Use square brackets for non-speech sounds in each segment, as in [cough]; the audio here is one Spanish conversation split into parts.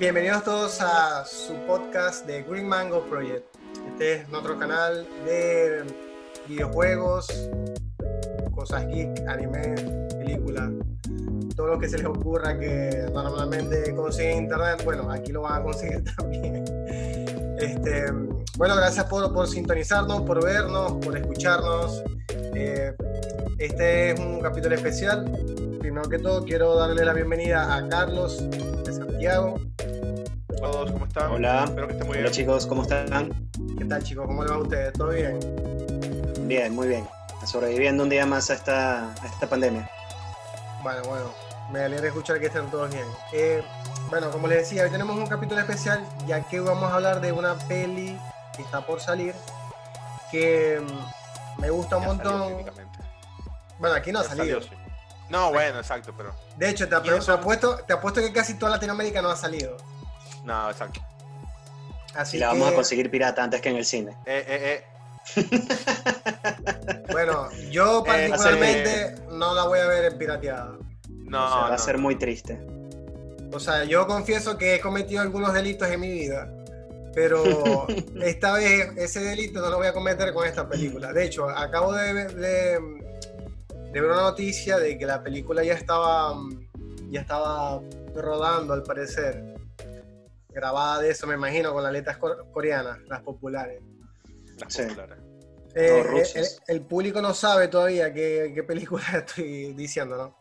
Bienvenidos todos a su podcast de Green Mango Project. Este es nuestro canal de videojuegos, cosas geek, anime, películas, todo lo que se les ocurra que normalmente consiguen en internet, bueno, aquí lo van a conseguir [laughs] también. Este, bueno, gracias por, por sintonizarnos, por vernos, por escucharnos. Eh, este es un capítulo especial. Primero que todo, quiero darle la bienvenida a Carlos de Santiago. Hola a todos, ¿cómo están? Hola. Espero que estén muy Hola bien. chicos, ¿cómo están? ¿Qué tal, chicos? ¿Cómo les va a ustedes? ¿Todo bien? Bien, muy bien. Sobreviviendo un día más a esta, a esta pandemia. Bueno, bueno, me alegra escuchar que estén todos bien. Eh, bueno, como les decía, hoy tenemos un capítulo especial, ya que vamos a hablar de una peli que está por salir, que mm, me gusta un Ya montón. Bueno, aquí no ha salido. sí. No, bueno, exacto, pero. De hecho, te apuesto, te apuesto que casi toda Latinoamérica no ha salido. No, exacto. Así Y la vamos a conseguir pirata antes que en el cine. Eh, eh, eh. [laughs] bueno, yo Eh, particularmente no la voy a ver en pirateada. No, O sea, va no, a ser muy triste. O sea, yo confieso que he cometido algunos delitos en mi vida, pero [laughs] esta vez ese delito no lo voy a cometer con esta película. De hecho, acabo de, ver- de, de ver una noticia de que la película ya estaba, ya estaba rodando, al parecer. Grabada de eso, me imagino, con las letras cor- coreanas, las populares. Las Sí. populares. Eh, No, rusas. el, el público no sabe todavía qué, qué película [laughs] estoy diciendo, ¿no?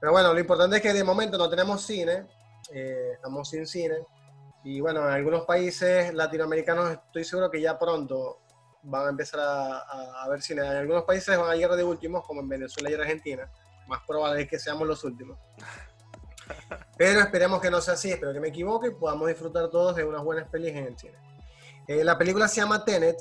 Pero bueno, lo importante es que de momento no tenemos cine, eh, estamos sin cine. Y bueno, en algunos países latinoamericanos estoy seguro que ya pronto van a empezar a, a- a ver cine. En algunos países van a llegar de últimos, como en Venezuela y Argentina. Más probable es que seamos los últimos. [laughs] Pero esperemos que no sea así, espero que me equivoque y podamos disfrutar todos de unas buenas pelis en el cine. Eh, la película se llama Tenet,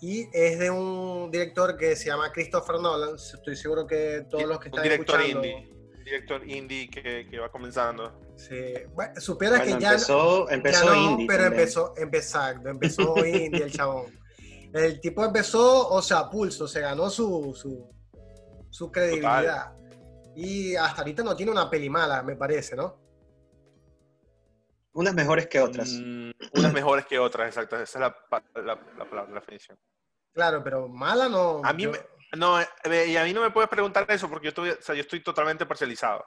y es de un director que se llama Christopher Nolan. Estoy seguro que todos los que un están director escuchando. indie. Un director indie que, que va comenzando. Sí. Bueno, supieras Bueno, que ya, empezó, ya no, indie. pero también. empezó, empezó, empezó [laughs] indie el chabón. El tipo empezó, o sea, pulso, se ganó su, su, su credibilidad. Y hasta ahorita no tiene una peli mala, me parece, ¿no? Unas mejores que otras. Mm, unas mejores que otras, exacto. Esa es la, la, la palabra, la definición. Claro, pero mala no. A mí yo- me- No, eh, y a mí no me puedes preguntar eso porque yo estoy, o sea, yo estoy totalmente parcializado.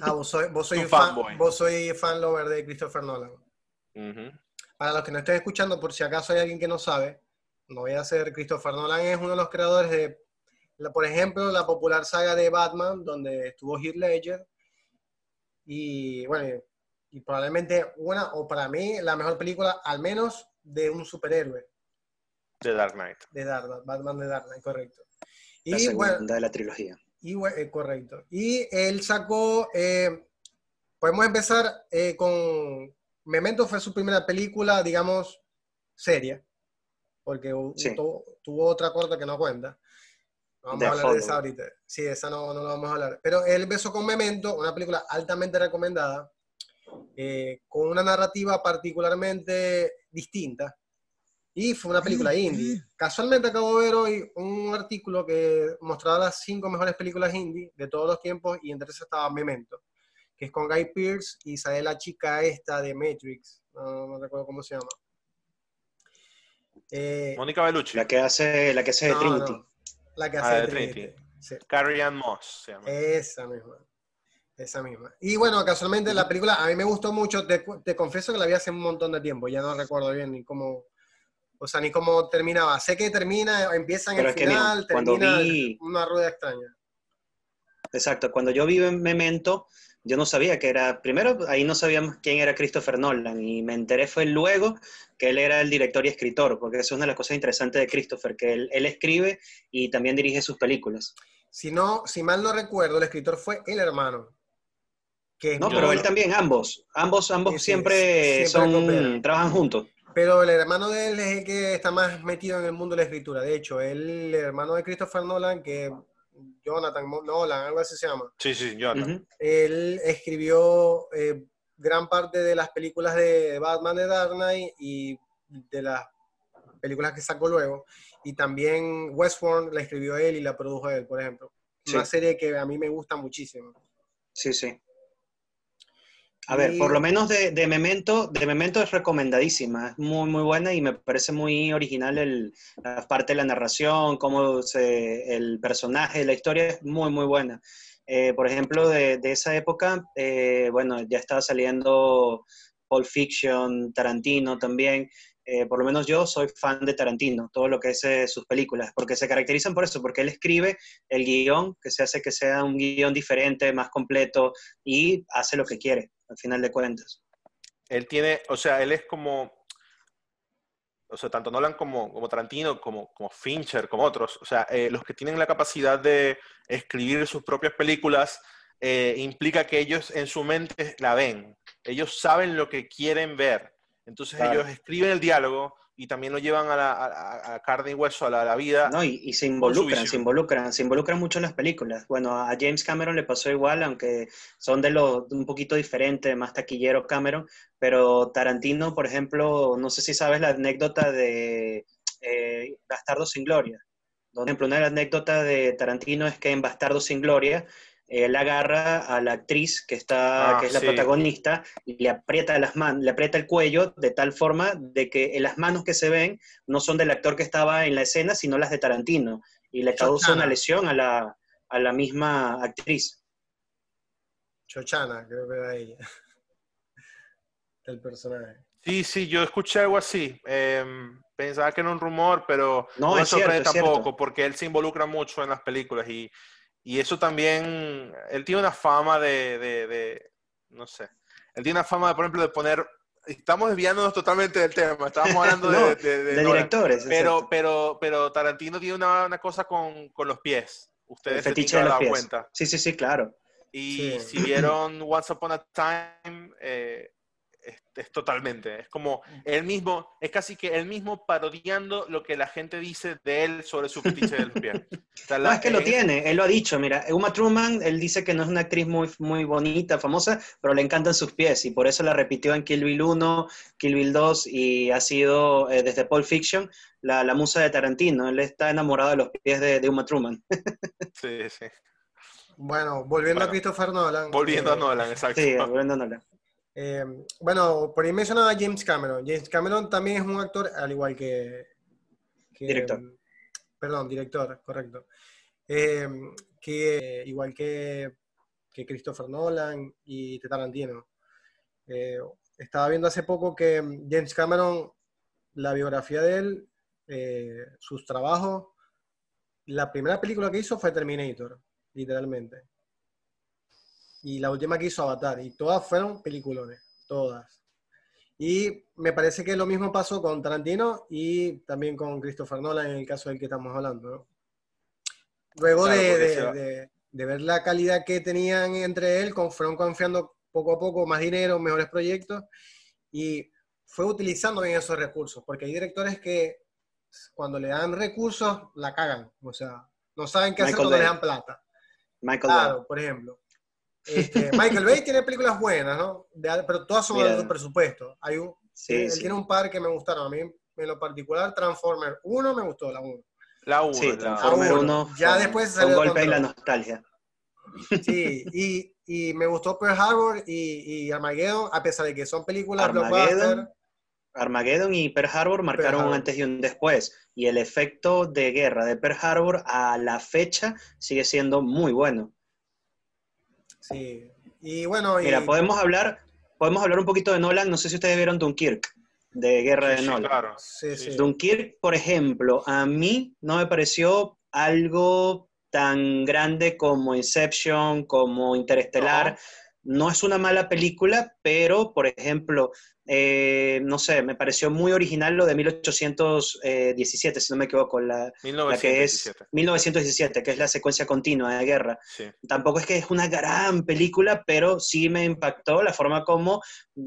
Ah, vos sois, vos sois Un fan, fanboy. vos sois fan lover de Christopher Nolan. Ujú. Para los que no estén escuchando, por si acaso hay alguien que no sabe, no voy a ser Christopher Nolan, es uno de los creadores de, la- por ejemplo, la popular saga de Batman, donde estuvo Heath Ledger, y bueno, y probablemente una, o para mí, la mejor película, al menos, de un superhéroe, The Dark Knight. de Dark, Batman de Dark Knight, correcto. La Y segunda bueno, de la trilogía. y, eh, correcto. Y él sacó, eh, podemos empezar eh, con, Memento fue su primera película, digamos, seria, porque Sí. tuvo, tuvo otra corta que no cuenta. No vamos The a hablar de esa ahorita. Sí, esa no, no la vamos a hablar. Pero él empezó con Memento, una película altamente recomendada, eh, con una narrativa particularmente distinta. Y fue una película indie. Casualmente acabo de ver hoy un artículo que mostraba las cinco mejores películas indie de todos los tiempos y entre esas estaba Memento, que es con Guy Pearce y sale la chica esta de Matrix. No, no recuerdo cómo se llama. Eh, Mónica Bellucci. La que hace, la que hace de Trinity. no, la que Ah, hace de Trinity. Trinity. Sí. Carrie Ann Moss se llama. Esa misma. Esa misma. Y bueno, casualmente la película a mí me gustó mucho. Te, confieso que la vi hace un montón de tiempo. Ya no recuerdo bien ni cómo. O sea, ni cómo terminaba. Sé que termina, empieza en Pero el que mira, final, cuando termina vi- una rueda extraña. Exacto. Cuando yo vi en Memento, yo no sabía que era. Primero, ahí no sabíamos quién era Christopher Nolan. Y me enteré fue luego que él era el director y escritor. Porque eso es una de las cosas interesantes de Christopher, que él, él escribe y también dirige sus películas. Si no, si mal no recuerdo, el escritor fue el hermano. Que No, pero él también, ambos. Ambos, ambos Sí, sí, siempre, son, trabajan juntos. Pero el hermano de él es el que está más metido en el mundo de la escritura. De hecho, él, el hermano de Christopher Nolan, que Jonathan Nolan, algo así se llama. Sí, sí, Jonathan. Él escribió eh, gran parte de las películas de Batman de Dark Knight y de las películas que sacó luego. Y también Westworld la escribió él y la produjo él, por ejemplo. Sí. Una serie que a mí me gusta muchísimo. Sí, sí. A ver, Y- por lo menos de, de Memento, de Memento es recomendadísima, es muy, muy buena y me parece muy original el, la parte de la narración, cómo se, el personaje, la historia es muy, muy buena. Eh, por ejemplo, de, de esa época, eh, bueno, ya estaba saliendo Pulp Fiction, Tarantino también. Eh, por lo menos yo soy fan de Tarantino, todo lo que es eh, sus películas, porque se caracterizan por eso, porque él escribe el guion, que se hace que sea un guion diferente, más completo, y hace lo que quiere, al final de cuentas. Él tiene, o sea, él es como, o sea, tanto Nolan como, como Tarantino, como, como Fincher, como otros, o sea, eh, los que tienen la capacidad de escribir sus propias películas, eh, implica que ellos en su mente la ven, ellos saben lo que quieren ver, entonces Claro. ellos escriben el diálogo y también lo llevan a, la, a- a carne y hueso, a la, a la vida. No, y, y se involucran, se involucran, se involucran mucho en las películas. Bueno, a James Cameron le pasó igual, aunque son de los un poquito diferentes, más taquillero Cameron, pero Tarantino, por ejemplo, no sé si sabes la anécdota de eh, Bastardo sin Gloria. Por ejemplo, una de las anécdotas de Tarantino es que en Bastardo sin Gloria él agarra a la actriz que está, Ah, que es la sí. protagonista, y le aprieta las manos, le aprieta el cuello de tal forma de que las manos que se ven no son del actor que estaba en la escena, sino las de Tarantino. Y le causa Chochana. una lesión a la, a la misma actriz. Chochana, creo que era ella. [laughs] El personaje. Sí, sí, yo escuché algo así. Em, pensaba que era un rumor, pero No, me es cierto, sorprende es cierto. tampoco, porque él se involucra mucho en las películas y, y eso también, él tiene una fama de, de- de- no sé, él tiene una fama, de, por ejemplo, de poner, estamos desviándonos totalmente del tema, estábamos hablando de, [laughs] No, de- de De Nolan. directores. pero, exacto. pero, pero Tarantino tiene una, una cosa con, con los pies. el Ustedes se fetiche tienen de los pies. cuenta. Sí, sí, sí, claro. Y Sí. si vieron Once Upon a Time, eh, es, es totalmente, es como él mismo, es casi que él mismo parodiando lo que la gente dice de él sobre su fetiche de los pies. [laughs] O sea, No, la- es que lo en- tiene, él lo ha dicho. Mira, Uma Truman, él dice que no es una actriz muy, muy bonita, famosa, pero le encantan sus pies y por eso la repitió en Kill Bill 1, Kill Bill 2 y ha sido eh, desde Pulp Fiction la, la musa de Tarantino. Él está enamorado de los pies de, de Uma Truman. [laughs] Sí, sí. Bueno, volviendo Bueno, a Christopher Nolan. Volviendo eh, a Nolan, exacto. Sí, volviendo a Nolan. Eh, bueno, por ahí mencionaba a James Cameron. James Cameron también es un actor, al igual que. que- Director. Perdón, director, correcto. Eh, que igual que, que Christopher Nolan y Tarantino. Eh, estaba viendo hace poco que James Cameron, la biografía de él, sus trabajos, la primera película que hizo fue Terminator, literalmente. Y la última que hizo Avatar, y todas fueron peliculones, todas. Y me parece que lo mismo pasó con Tarantino y también con Christopher Nolan en el caso del que estamos hablando. ¿no? Luego Claro, de, de- de- de ver la calidad que tenían entre él, con, fueron confiando poco a poco más dinero, mejores proyectos y fue utilizando bien esos recursos, porque hay directores que cuando le dan recursos la cagan, o sea, no saben qué hacer Michael cuando le dan plata. Michael. Claro, por ejemplo. Este, [laughs] Michael Bay tiene películas buenas, ¿no? De- pero todas son de presupuesto. Hay un, Sí, él sí. tiene un par que me gustaron. A mí, en lo particular, Transformer 1 me gustó, la 1. La 1. Sí, Transformer uno. 1 Ya fue- después salió un golpe en la nostalgia. Sí, y, y me gustó Pearl Harbor y, y Armageddon, a pesar de que son películas Armageddon, blockbuster. Armageddon y Pearl Harbor marcaron un Harbor. antes y un después. Y el efecto de guerra de Pearl Harbor a la fecha sigue siendo muy bueno. Sí. Y bueno, y, Mira, podemos hablar, podemos hablar un poquito de Nolan. No sé si ustedes vieron Dunkirk, de Guerra de Sí, Nolan. claro. sí, sí. Dunkirk, por ejemplo, a mí no me pareció algo tan grande como Inception, como Interestelar. No, es una mala película, pero, por ejemplo, eh, no sé, me pareció muy original lo de 1817, si no me equivoco, la, la que es 1917. 1917, que es la secuencia continua de guerra. Sí. Tampoco es que es una gran película, pero sí me impactó la forma como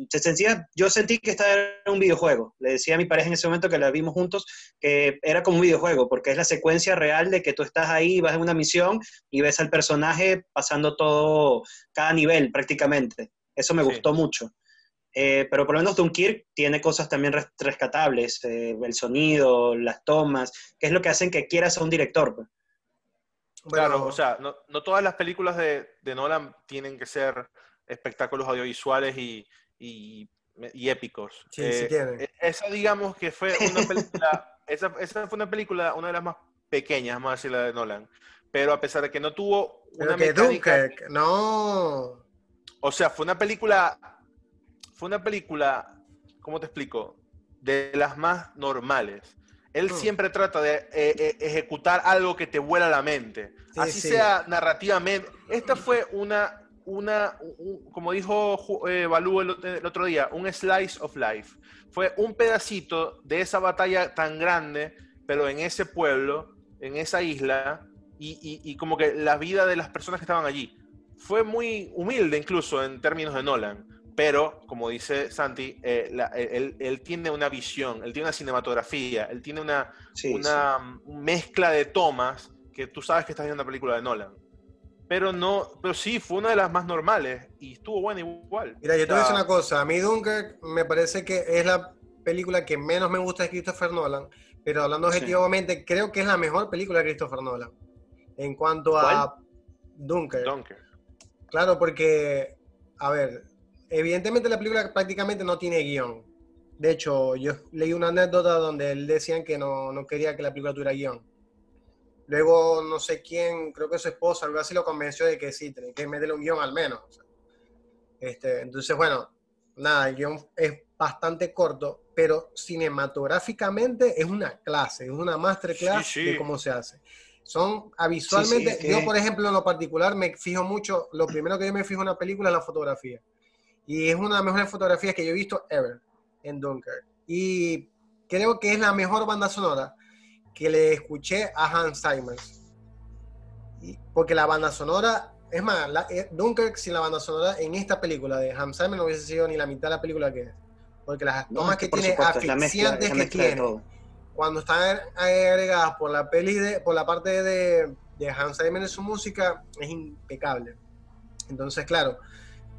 se sentía. Yo sentí que esta era un videojuego. Le decía a mi pareja en ese momento que la vimos juntos que era como un videojuego, porque es la secuencia real de que tú estás ahí, vas en una misión y ves al personaje pasando todo, cada nivel prácticamente. Eso me Sí. gustó mucho. Eh, pero por lo menos Dunkirk tiene cosas también res- rescatables, eh, el sonido, las tomas, que es lo que hacen que quieras a un director. pues. Bueno, Claro, o sea, no, no todas las películas de, de Nolan tienen que ser espectáculos audiovisuales y, y, épicos. Sí, sí eh, tiene. E, esa, digamos que fue una película, [laughs] esa, esa, fue una película, una de las más pequeñas, más así la de Nolan. Pero a pesar de que no tuvo una que mecánica, no. O sea, fue una película, fue una película, ¿cómo te explico? De las más normales. Él mm. siempre trata de eh, eh, ejecutar algo que te vuela la mente. Así sea narrativamente. Esta fue una, una como dijo eh, Balú el, otro día, un slice of life. Fue un pedacito de esa batalla tan grande, pero en ese pueblo, en esa isla, y, y, como que la vida de las personas que estaban allí. Fue muy humilde incluso en términos de Nolan, pero como dice Santi, eh, él, él, tiene una visión, él tiene una cinematografía, él tiene una, una mezcla de tomas que tú sabes que estás viendo una película de Nolan. Pero no, pero sí, fue una de las más normales y estuvo buena igual. Mira, yo te voy a decir una cosa, a mí Dunkirk me parece que es la película que menos me gusta de Christopher Nolan, pero hablando objetivamente, creo que es la mejor película de Christopher Nolan. En cuanto a Dunkirk. Claro, porque, a ver, evidentemente la película prácticamente no tiene guion. De hecho, yo leí una anécdota donde él decían que no, no quería que la película tuviera guion. Luego, no sé quién, creo que su esposa, algo así, lo convenció de que sí, tenía que meterle un guion al menos. este, entonces, bueno, nada, el guion es bastante corto, pero cinematográficamente es una clase, es una masterclass de cómo se hace. Son visualmente, yo por ejemplo en lo particular me fijo mucho, lo primero que yo me fijo en una película es la fotografía. Y es una de las mejores fotografías que yo he visto ever en Dunkirk. Y creo que es la mejor banda sonora que le escuché a Hans Zimmer. porque la banda sonora, es más, la, eh, Dunkirk sin la banda sonora en esta película de Hans Zimmer no hubiese sido ni la mitad de la película que es. Porque las tomas que, tiene, asfixiantes que tiene, cuando están agregadas por la peli de, por la parte de, de Hans Zimmer en su música, es impecable. Entonces, claro,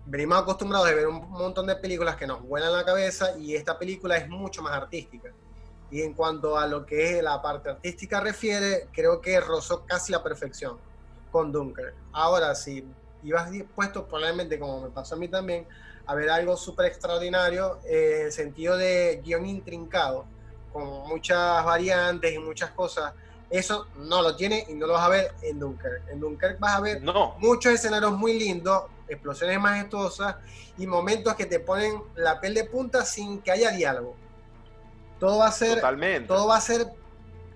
venimos acostumbrados a ver un montón de películas que nos vuelan la cabeza y esta película es mucho más artística. Y en cuanto a lo que es la parte artística refiere, creo que rozó casi la perfección con Dunker. Ahora, si ibas dispuesto, probablemente como me pasó a mí también, a ver algo súper extraordinario eh, en el sentido de guion intrincado, con muchas variantes y muchas cosas. Eso no lo tiene y no lo vas a ver en Dunkirk. En Dunkirk vas a ver muchos escenarios muy lindos, explosiones majestuosas y momentos que te ponen la piel de punta sin que haya diálogo. Todo va a ser, todo va a ser,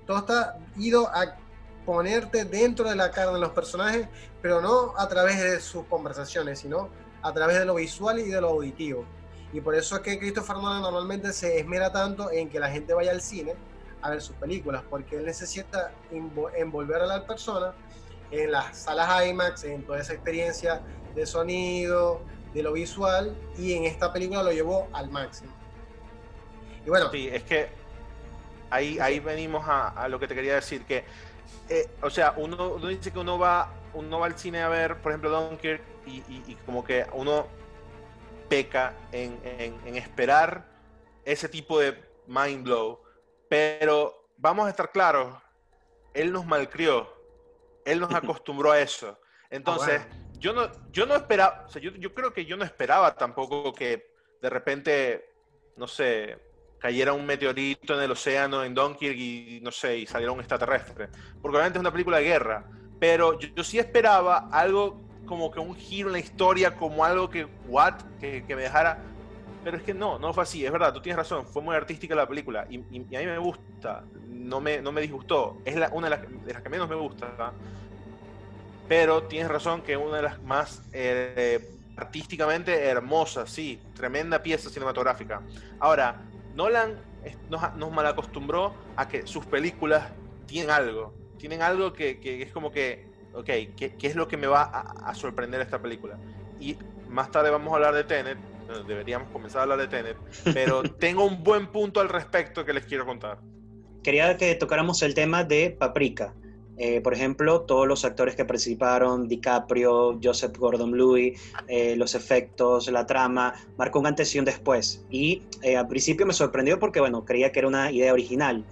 todo está ido a ponerte dentro de la cara de los personajes, pero no a través de sus conversaciones, sino a través de lo visual y de lo auditivo. Y por eso es que Christopher Nolan normalmente se esmera tanto en que la gente vaya al cine a ver sus películas, porque él necesita envolver a la persona en las salas IMAX, en toda esa experiencia de sonido, de lo visual, y en esta película lo llevó al máximo. Y bueno. Sí, es que ahí, ahí venimos a, lo que te quería decir, que, eh, o sea, uno, dice que uno va, uno va al cine a ver, por ejemplo, Dunkirk, y, y como que uno peca en, esperar ese tipo de mind blow. Pero vamos a estar claros, él nos malcrió, él nos [laughs] acostumbró a eso. Entonces, ah, yo, no, yo no esperaba, yo, yo, creo que yo no esperaba tampoco que de repente, no sé, cayera un meteorito en el océano en Dunkirk y no sé, y saliera un extraterrestre. Porque obviamente es una película de guerra. Pero yo sí esperaba algo como que un giro en la historia, como algo que, what, que, me dejara... Pero es que no, no fue así, es verdad, tú tienes razón, fue muy artística la película y, a mí me gusta, no me, no me disgustó, es la, una de las, de las, que menos me gusta, pero tienes razón que una de las más eh, artísticamente hermosas, sí, tremenda pieza cinematográfica. Ahora, Nolan nos, nos malacostumbró a que sus películas tienen algo, tienen algo que, que es como que ok, ¿qué, es lo que me va a, sorprender esta película? Y más tarde vamos a hablar de Tenet, deberíamos comenzar a hablar de Tenet, pero [laughs] tengo un buen punto al respecto que les quiero contar. Quería que tocáramos el tema de Paprika. Eh, por ejemplo, todos los actores que participaron, DiCaprio, Joseph Gordon-Levitt, eh, los efectos, la trama, marcó un antes y un después. Y eh, al principio me sorprendió porque, bueno, creía que era una idea original,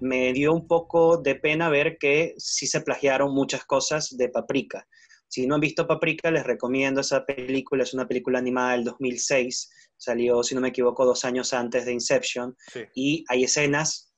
me dio un poco de pena ver que sí se plagiaron muchas cosas de Paprika, Si no han visto Paprika, les recomiendo esa película. Es una película animada del 2006. Salió, si no me equivoco, dos años antes de Inception. Sí. Y hay escenas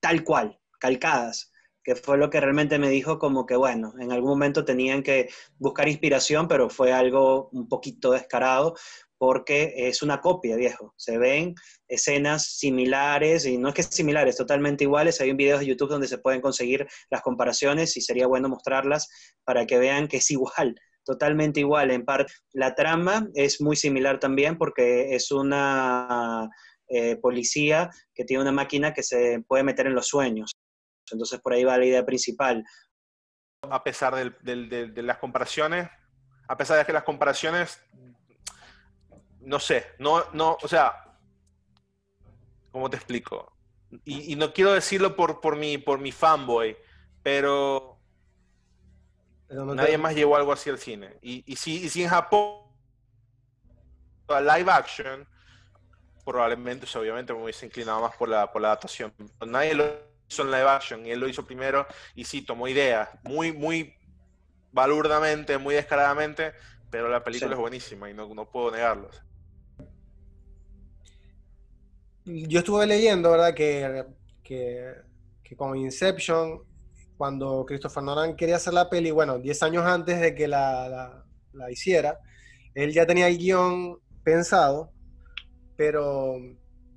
tal cual, calcadas, que fue lo que realmente me dijo como que, bueno, en algún momento tenían que buscar inspiración, pero fue algo un poquito descarado porque es una copia, viejo. Se ven escenas similares, y no es que similares, totalmente iguales. Hay un video de YouTube donde se pueden conseguir las comparaciones y sería bueno mostrarlas para que vean que es igual, totalmente igual. En parte, la trama es muy similar también porque es una eh, policía que tiene una máquina que se puede meter en los sueños. Entonces por ahí va la idea principal. A pesar del- del- de las comparaciones, a pesar de que las comparaciones, no sé, no, no, o sea, ¿cómo te explico? Y, y no quiero decirlo por, por, mi, por mi fanboy, pero te- nadie más llevó algo así al cine. Y, y, si, y si en Japón, a live action, probablemente, o sea, obviamente me hubiese inclinado más por la, por la adaptación. Nadie lo hizo en live action y él lo hizo primero y sí, tomó ideas muy, muy balurdamente, muy descaradamente, pero la película Sí. es buenísima y no, no puedo negarlo. Yo estuve leyendo, ¿verdad? Que, que, con Inception, cuando Christopher Nolan quería hacer la peli, bueno, 10 años antes de que la, la- la hiciera, él ya tenía el guion pensado, pero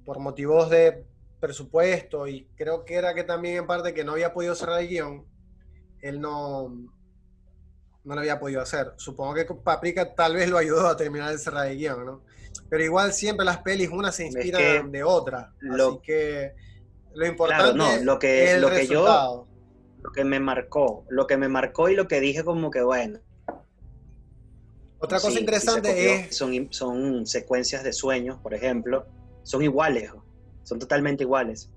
por motivos de presupuesto y creo que era que también en parte que no había podido cerrar el guion, él no, no lo había podido hacer. Supongo que Paprika tal vez lo ayudó a terminar de cerrar el guion, ¿no? Pero igual siempre las pelis, una se Es inspiran que de otra. lo- Así que lo importante no, lo que- es el lo que yo-. Lo que me marcó, lo que me marcó y lo que dije como que bueno. Otra cosa sí, interesante copió. es Son, son secuencias de sueños, por ejemplo, son iguales, son totalmente iguales.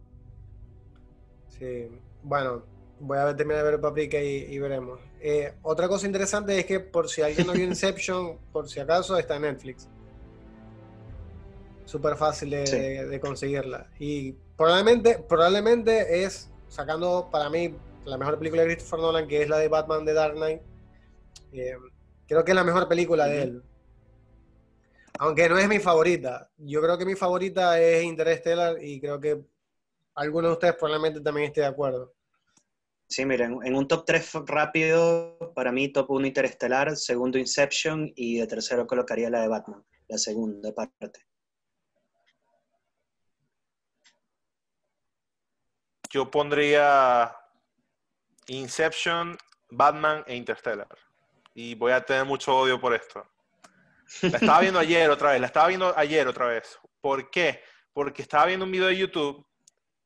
Sí, bueno, voy a terminar de ver Paprika y, y veremos. Eh, otra cosa interesante es que por si alguien no vio [laughs] Inception, por si acaso, está en Netflix. Súper fácil de, Sí. de- de conseguirla. Y probablemente, probablemente es, sacando para mí la mejor película de Christopher Nolan, que es la de Batman de Dark Knight, eh, creo que es la mejor película de él. Aunque no es mi favorita. Yo creo que mi favorita es Interstellar y creo que algunos de ustedes probablemente también esté de acuerdo. Sí, miren, en un top 3 rápido, para mí top 1 Interestelar, segundo Inception y de tercero colocaría la de Batman, la segunda parte. Yo pondría Inception, Batman e Interstellar. Y voy a tener mucho odio por esto. La estaba viendo [laughs] ayer otra vez, la estaba viendo ayer otra vez. ¿Por qué? Porque estaba viendo un video de YouTube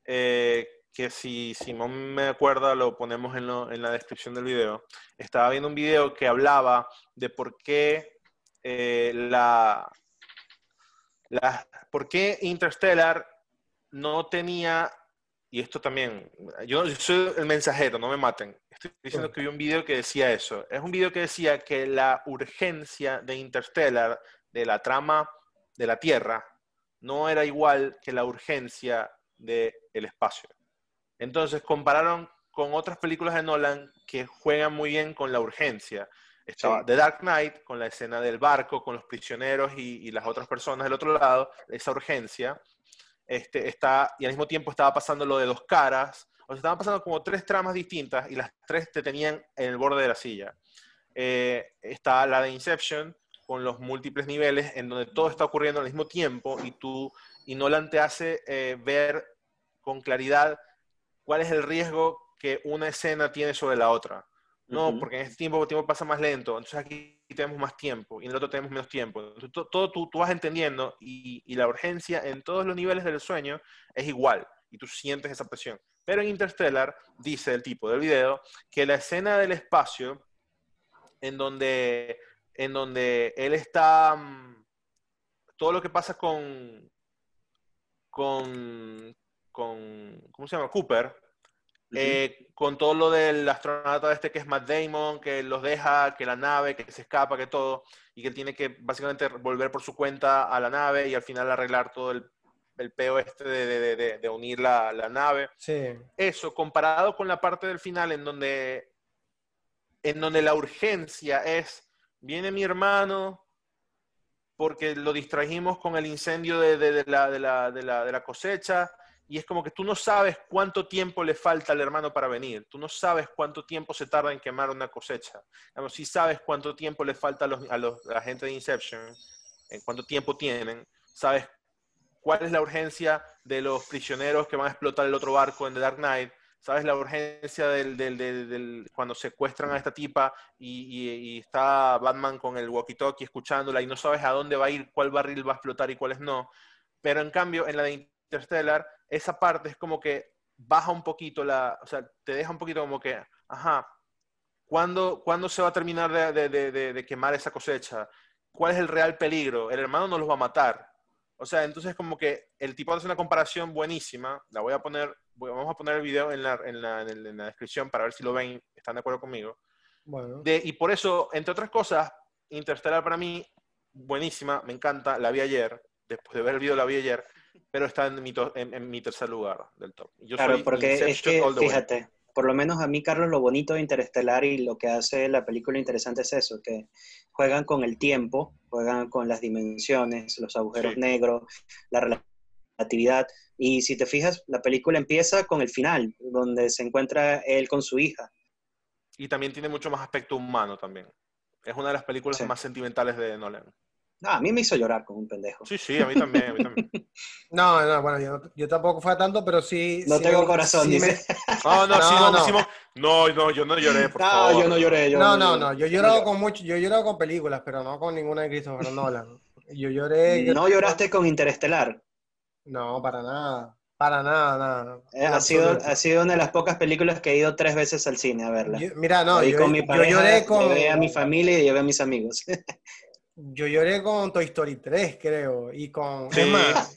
eh, que si, si no me acuerdo lo ponemos en, lo- en la descripción del video. Estaba viendo un video que hablaba de por qué eh, la, la- por qué Interstellar no tenía y esto también, yo, yo soy el mensajero, no me maten. Estoy diciendo que vi un video que decía eso. Es un video que decía que la urgencia de Interstellar, de la trama de la Tierra, no era igual que la urgencia del espacio. Entonces compararon con otras películas de Nolan que juegan muy bien con la urgencia. Estaba Sí. The Dark Knight, con la escena del barco, con los prisioneros y, y las otras personas del otro lado, esa urgencia este, está, y al mismo tiempo estaba pasando lo de dos caras, o sea, estaban pasando como tres tramas distintas y las tres te tenían en el borde de la silla. Eh, está la de Inception con los múltiples niveles en donde todo está ocurriendo al mismo tiempo y tú, y Nolan te hace eh, ver con claridad cuál es el riesgo que una escena tiene sobre la otra. No, Ujú. porque en este tiempo el tiempo pasa más lento, entonces aquí tenemos más tiempo y en el otro tenemos menos tiempo. Entonces, to- todo tú, tú vas entendiendo y, y la urgencia en todos los niveles del sueño es igual y tú sientes esa presión. Pero en Interstellar dice el tipo del video que la escena del espacio en donde, en donde él está, mm, todo lo que pasa con, con, con, ¿cómo se llama? Cooper, eh, con todo lo del astronauta este que es Matt Damon, que los deja, que la nave, que se escapa, que todo, y que tiene que básicamente volver por su cuenta a la nave y al final arreglar todo el, el peo este de, de- de- de unir la, la nave. Sí. Eso, comparado con la parte del final en donde en donde la urgencia es, viene mi hermano porque lo distrajimos con el incendio de, la, de la cosecha, y es como que tú no sabes cuánto tiempo le falta al hermano para venir, tú no sabes cuánto tiempo se tarda en quemar una cosecha, si sabes cuánto tiempo le falta a, los, a, los, la gente de Inception, en cuánto tiempo tienen, sabes cuál es la urgencia de los prisioneros que van a explotar el otro barco en The Dark Knight, sabes la urgencia del, del, del, cuando secuestran a esta tipa y, y, está Batman con el walkie-talkie escuchándola y no sabes a dónde va a ir, cuál barril va a explotar y cuáles no. Pero en cambio, en la de Interstellar, esa parte es como que baja un poquito la, o sea, te deja un poquito como que, ajá, ¿cuándo, ¿cuándo se va a terminar de, de, de, quemar esa cosecha? ¿Cuál es el real peligro? El hermano no los va a matar. O sea, entonces como que el tipo hace una comparación buenísima, la voy a poner, vamos a poner el video en la, en la, en la descripción para ver si lo ven, están de acuerdo conmigo. Bueno. y por eso, entre otras cosas, Interstellar para mí, buenísima, me encanta, la vi ayer, después de ver el video la vi ayer, pero está en mi, en, mi tercer lugar del top. claro, porque es que, fíjate, por lo menos a mí, Carlos, lo bonito de Interestelar y lo que hace la película interesante es eso, que juegan con el tiempo, juegan con las dimensiones, los agujeros negros, la relatividad. Y si te fijas, la película empieza con el final, donde se encuentra él con su hija. Y también tiene mucho más aspecto humano también. Es una de las películas más sentimentales de Nolan. No, a mí me hizo llorar con un pendejo. Sí, sí, a mí también, a mí también. [laughs] no, no, bueno, yo, yo, tampoco fue tanto, pero sí... No tengo corazón, dice. [laughs] No, no, sí, no, no. no, no, yo no lloré, por no, yo no lloré. Yo no, no, no, yo he llorado con mucho, yo he llorado con películas, pero no con ninguna de Christopher Nolan. Yo lloré... ¿No lloraste con Interestelar? No, para nada. Para nada, nada. Eh, ha, sido, ha sido una de las pocas películas que he ido tres veces al cine a verla. mira, no, yo, con mi pareja, yo lloré con... Llevé a mi familia y llevé a mis amigos. [laughs] Yo lloré con Toy Story 3, creo. Y con. Es más,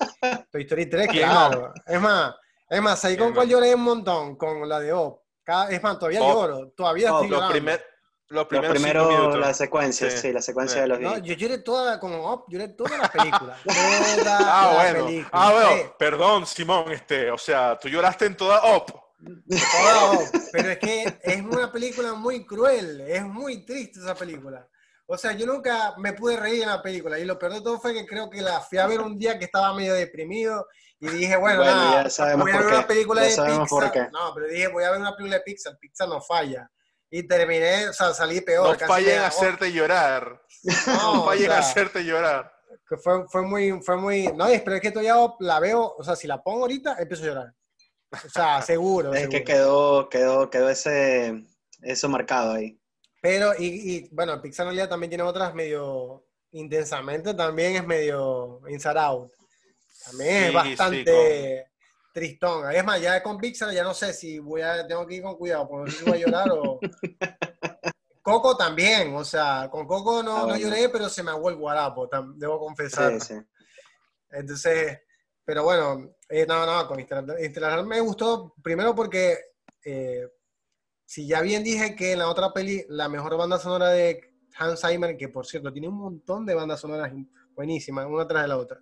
Toy Story 3, claro. Es más, es más, ahí con cuál lloré un montón, con la de Op. es más, todavía lloro. Todavía estoy los, primer, los primeros, primero, la secuencia, sí. la secuencia de los No, yo lloré toda, con Op, lloré toda la película. [laughs] Toda ah, la bueno. película. Ah, bueno, perdón, Simón, este, o sea, tú lloraste en toda Op. Toda Op, pero es que es una película muy cruel, es muy triste esa película. O sea, yo nunca me pude reír en la película y lo peor de todo fue que creo que la fui a ver un día que estaba medio deprimido y dije, bueno, nada, voy a ver una película de Pixar. No, pero dije, voy a ver una película de Pixar, Pixar no falla. Y terminé, o sea, salí peor. No fallen en hacerte llorar. No, no fallen en hacerte llorar. Que fue, fue muy, fue muy, no, pero es que todavía la veo, o sea, si la pongo ahorita, empiezo a llorar. O sea, seguro. es que quedó, quedó, quedó ese, eso marcado ahí. Pero, y, y bueno, Pixar en realidad también tiene otras medio intensamente, también es medio Inside Out. También es bastante tristón. Es más, ya con Pixar ya no sé si voy a, tengo que ir con cuidado, porque no sé si voy a llorar o... [laughs] Coco también, o sea, con Coco no, ah, no lloré, pero se me aguó el guarapo, debo confesar. Sí, sí. Entonces, pero bueno, eh, no, no, con Interstellar me gustó, primero porque eh, si ya bien dije que en la otra peli, la mejor banda sonora de Hans Zimmer, que por cierto tiene un montón de bandas sonoras buenísimas, una tras de la otra,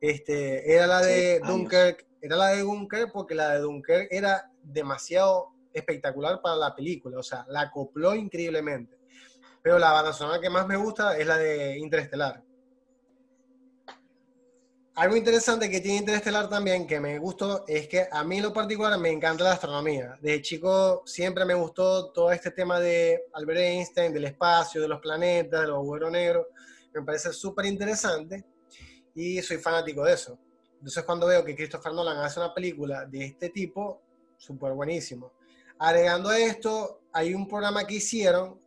este, era la de Dunkirk, era la de Dunkirk porque la de Dunkirk era demasiado espectacular para la película, o sea, la acopló increíblemente. Pero la banda sonora que más me gusta es la de Interestelar algo interesante que tiene Interestelar también, que me gustó, es que a mí lo particular me encanta la astronomía. Desde chico siempre me gustó todo este tema de Albert Einstein, del espacio, de los planetas, de los agujeros negros. Me parece súper interesante y soy fanático de eso. Entonces cuando veo que Christopher Nolan hace una película de este tipo, súper buenísimo. Agregando a esto, hay un programa que hicieron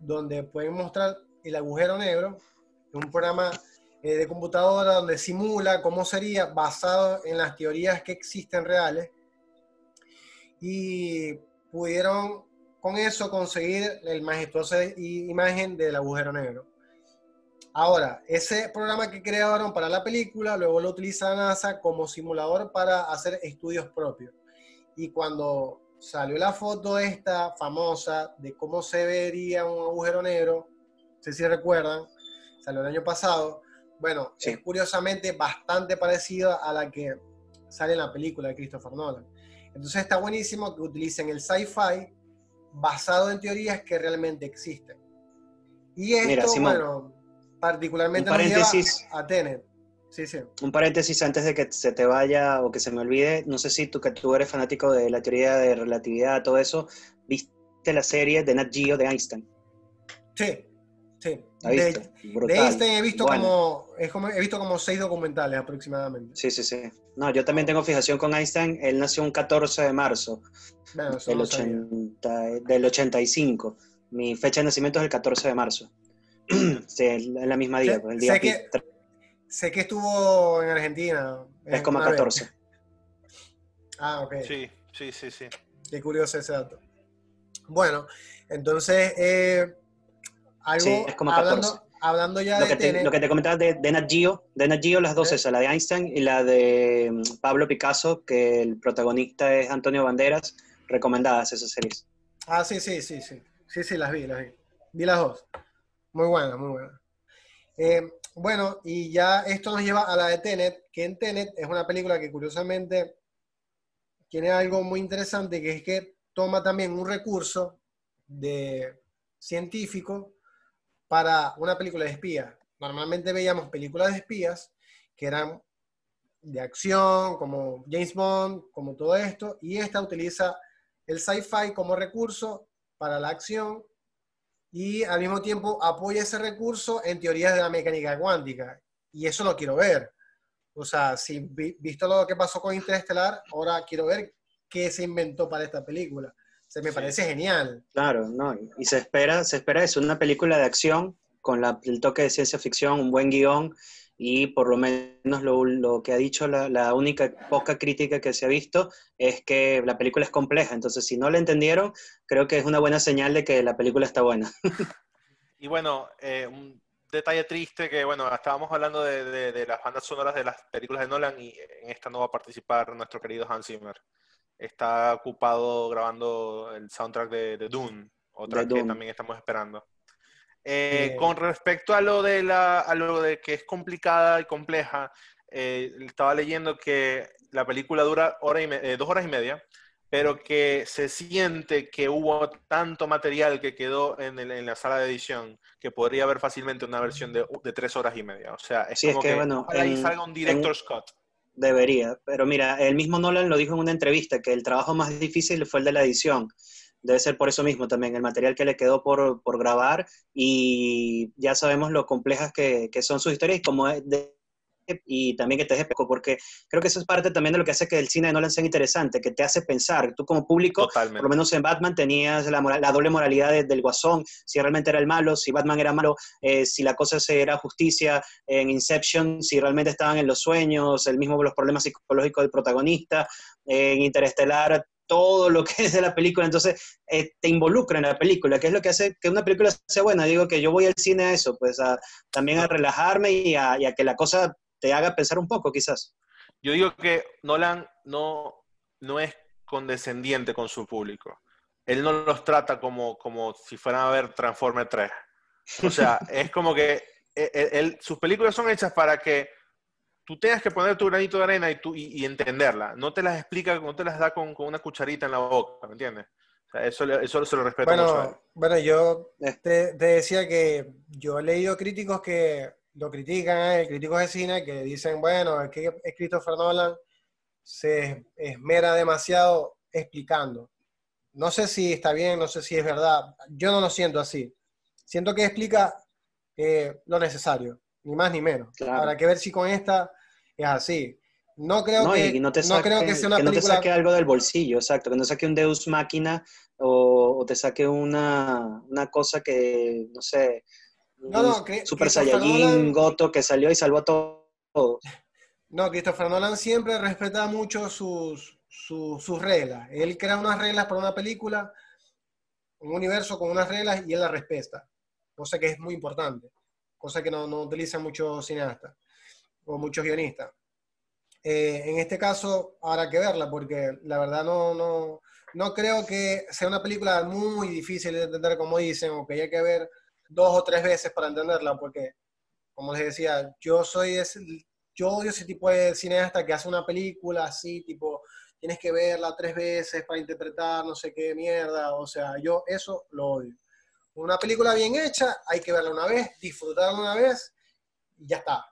donde pueden mostrar el agujero negro, un programa eh, de computadora donde simula cómo sería basado en las teorías que existen reales y pudieron con eso conseguir el majestuosa imagen del agujero negro. Ahora, ese programa que crearon para la película, luego lo utiliza NASA como simulador para hacer estudios propios. Y cuando salió la foto esta famosa de cómo se vería un agujero negro, no sé si recuerdan, salió el año pasado, bueno, es curiosamente bastante parecida a la que sale en la película de Christopher Nolan. Entonces está buenísimo que utilicen el sci-fi basado en teorías que realmente existen. Y esto, Mira, Simón, bueno, particularmente un nos lleva a Tenet. Sí, sí. Un paréntesis antes de que se te vaya o que se me olvide, no sé si tú que tú eres fanático de la teoría de relatividad, todo eso, viste la serie de Nat Geo de Einstein. Sí, sí. ¿La De. Einstein he visto, Bueno. como, es como, he visto como seis documentales aproximadamente. Sí, sí, sí. No, yo también tengo fijación con Einstein. Él nació un 14 de marzo Bueno, del, no sabía. 80, del 85. Mi fecha de nacimiento es el 14 de marzo. [clears throat] sí, es la misma día, Sé- el día sé que- pi- Sé que estuvo en Argentina. una vez. 3,14. [laughs] Ah, ok. Sí, sí, sí, sí. Qué curioso ese dato. Bueno, entonces, eh, algo, Sí, es como hablando, 14. hablando ya Lo de que, te, lo que te comentaba de, de Nat Geo, de Nat Geo, las dos Sí. esas, la de Einstein y la de mm, Pablo Picasso, que el protagonista es Antonio Banderas, recomendadas esas series. Ah, sí, sí, sí, sí. Sí, sí, las vi, las vi. Vi las dos. Muy buenas, muy buenas. Eh, bueno, y ya esto nos lleva a la de Tenet, que en Tenet es una película que curiosamente tiene algo muy interesante, que es que toma también un recurso de científico para una película de espías. Normalmente veíamos películas de espías que eran de acción, como James Bond, como todo esto, y esta utiliza el sci-fi como recurso para la acción y al mismo tiempo apoya ese recurso en teorías de la mecánica cuántica. Y eso lo quiero ver. O sea, si vi- visto lo que pasó con Interestelar, ahora quiero ver qué se inventó para esta película. Se me Sí. parece genial. Claro, ¿no? Y se espera, se espera eso, una película de acción con la- el toque de ciencia ficción, un buen guion y por lo menos lo, lo que ha dicho la, la única poca crítica que se ha visto es que la película es compleja, entonces si no la entendieron, creo que es una buena señal de que la película está buena. [laughs] Y bueno, eh, un detalle triste que, bueno, estábamos hablando de, de- de las bandas sonoras de las películas de Nolan y en esta no va a participar nuestro querido Hans Zimmer. Está ocupado grabando el soundtrack de, de Dune, otra De que Dune. también estamos esperando. Eh, Eh, con respecto a lo, de la, a lo de que es complicada y compleja, eh, estaba leyendo que la película dura hora y me- eh, dos horas y media, pero que se siente que hubo tanto material que quedó en, el- en la sala de edición que podría haber fácilmente una versión de, de tres horas y media. O sea, es Sí, es como que, que, bueno, ojalá en- salga un director's cut. Debería, pero mira, el mismo Nolan lo dijo en una entrevista, que el trabajo más difícil fue el de la edición. Debe ser por eso mismo también, el material que le quedó por, por grabar y ya sabemos lo complejas que, que son sus historias y como y también que te deje poco, porque creo que eso es parte también de lo que hace que el cine de Nolan sea interesante, que te hace pensar, tú como público, por lo menos en Batman tenías la, moral- la doble moralidad de- del guasón, si realmente era el malo, si Batman era malo, eh, si la cosa era justicia, en Inception, si realmente estaban en los sueños, el mismo los problemas psicológicos del protagonista, en Interestelar, todo lo que [laughs] es de la película, entonces eh, te involucra en la película, que es lo que hace que una película sea buena. Digo que yo voy al cine a eso, pues a, también a relajarme y a, y a que la cosa te haga pensar un poco, quizás. Yo digo que Nolan no, no es condescendiente con su público. Él no los trata como, como si fueran a ver Transformer 3. O sea, [laughs] es como que él- él- sus películas son hechas para que tú tengas que poner tu granito de arena y, tú, y, y entenderla. No te las explica, no te las da con, con una cucharita en la boca, ¿me entiendes? O sea, eso, le- eso se lo respeto mucho a él. Bueno, bueno, yo Eh. te, te decía que yo he leído críticos que lo critican, eh, críticos de cine, que dicen, bueno, es que Christopher Nolan se esmera demasiado explicando. No sé si está bien, no sé si es verdad. Yo no lo siento así. Siento que explica eh, lo necesario, ni más ni menos. Claro. Habrá que ver si con esta es así. No creo, No, que, no, te no saque, creo que sea una que no te película... saque algo del bolsillo, exacto, que no saque un Deus Máquina o, o te saque una, una cosa que, no sé, No, Super Saiyajin Nolan- Goto que salió y salvó a to- todos. No, Christopher Nolan siempre respeta mucho sus, sus, sus reglas. Él crea unas reglas para una película, un universo con unas reglas y él las respeta. Cosa que es muy importante. Cosa que no, no utilizan muchos cineastas o muchos guionistas. Eh, en este caso habrá que verla porque la verdad no, no, no creo que sea una película muy difícil de entender como dicen o que haya que ver dos o tres veces para entenderla porque, como les decía, yo soy ese, yo odio ese tipo de cineasta que hace una película así, tipo, tienes que verla tres veces para interpretar no sé qué mierda. O sea, yo eso lo odio. Una película bien hecha, hay que verla una vez, disfrutarla una vez y ya está.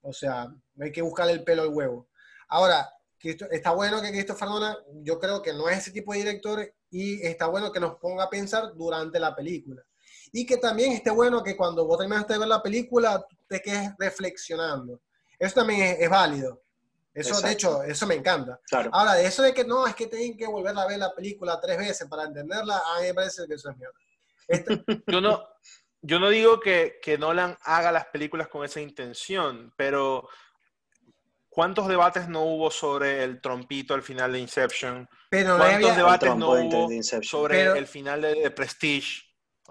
O sea, no hay que buscarle el pelo al huevo. Ahora, está bueno que Christopher Nolan, yo creo que no es ese tipo de director y está bueno que nos ponga a pensar durante la película. Y que también esté bueno que cuando vos terminaste de ver la película, te quedes reflexionando. Eso también es, válido. Eso, de hecho, eso me encanta. Ahora, de eso de que no, es que tienen que volver a ver la película tres veces para entenderla, a mí me parece que eso es mierda. Este [laughs] yo, no, yo no digo que, que Nolan haga las películas con esa intención, pero ¿Cuántos debates no hubo sobre el trompito al final de Inception? Pero ¿Cuántos debates no hubo sobre el final de, Prestige?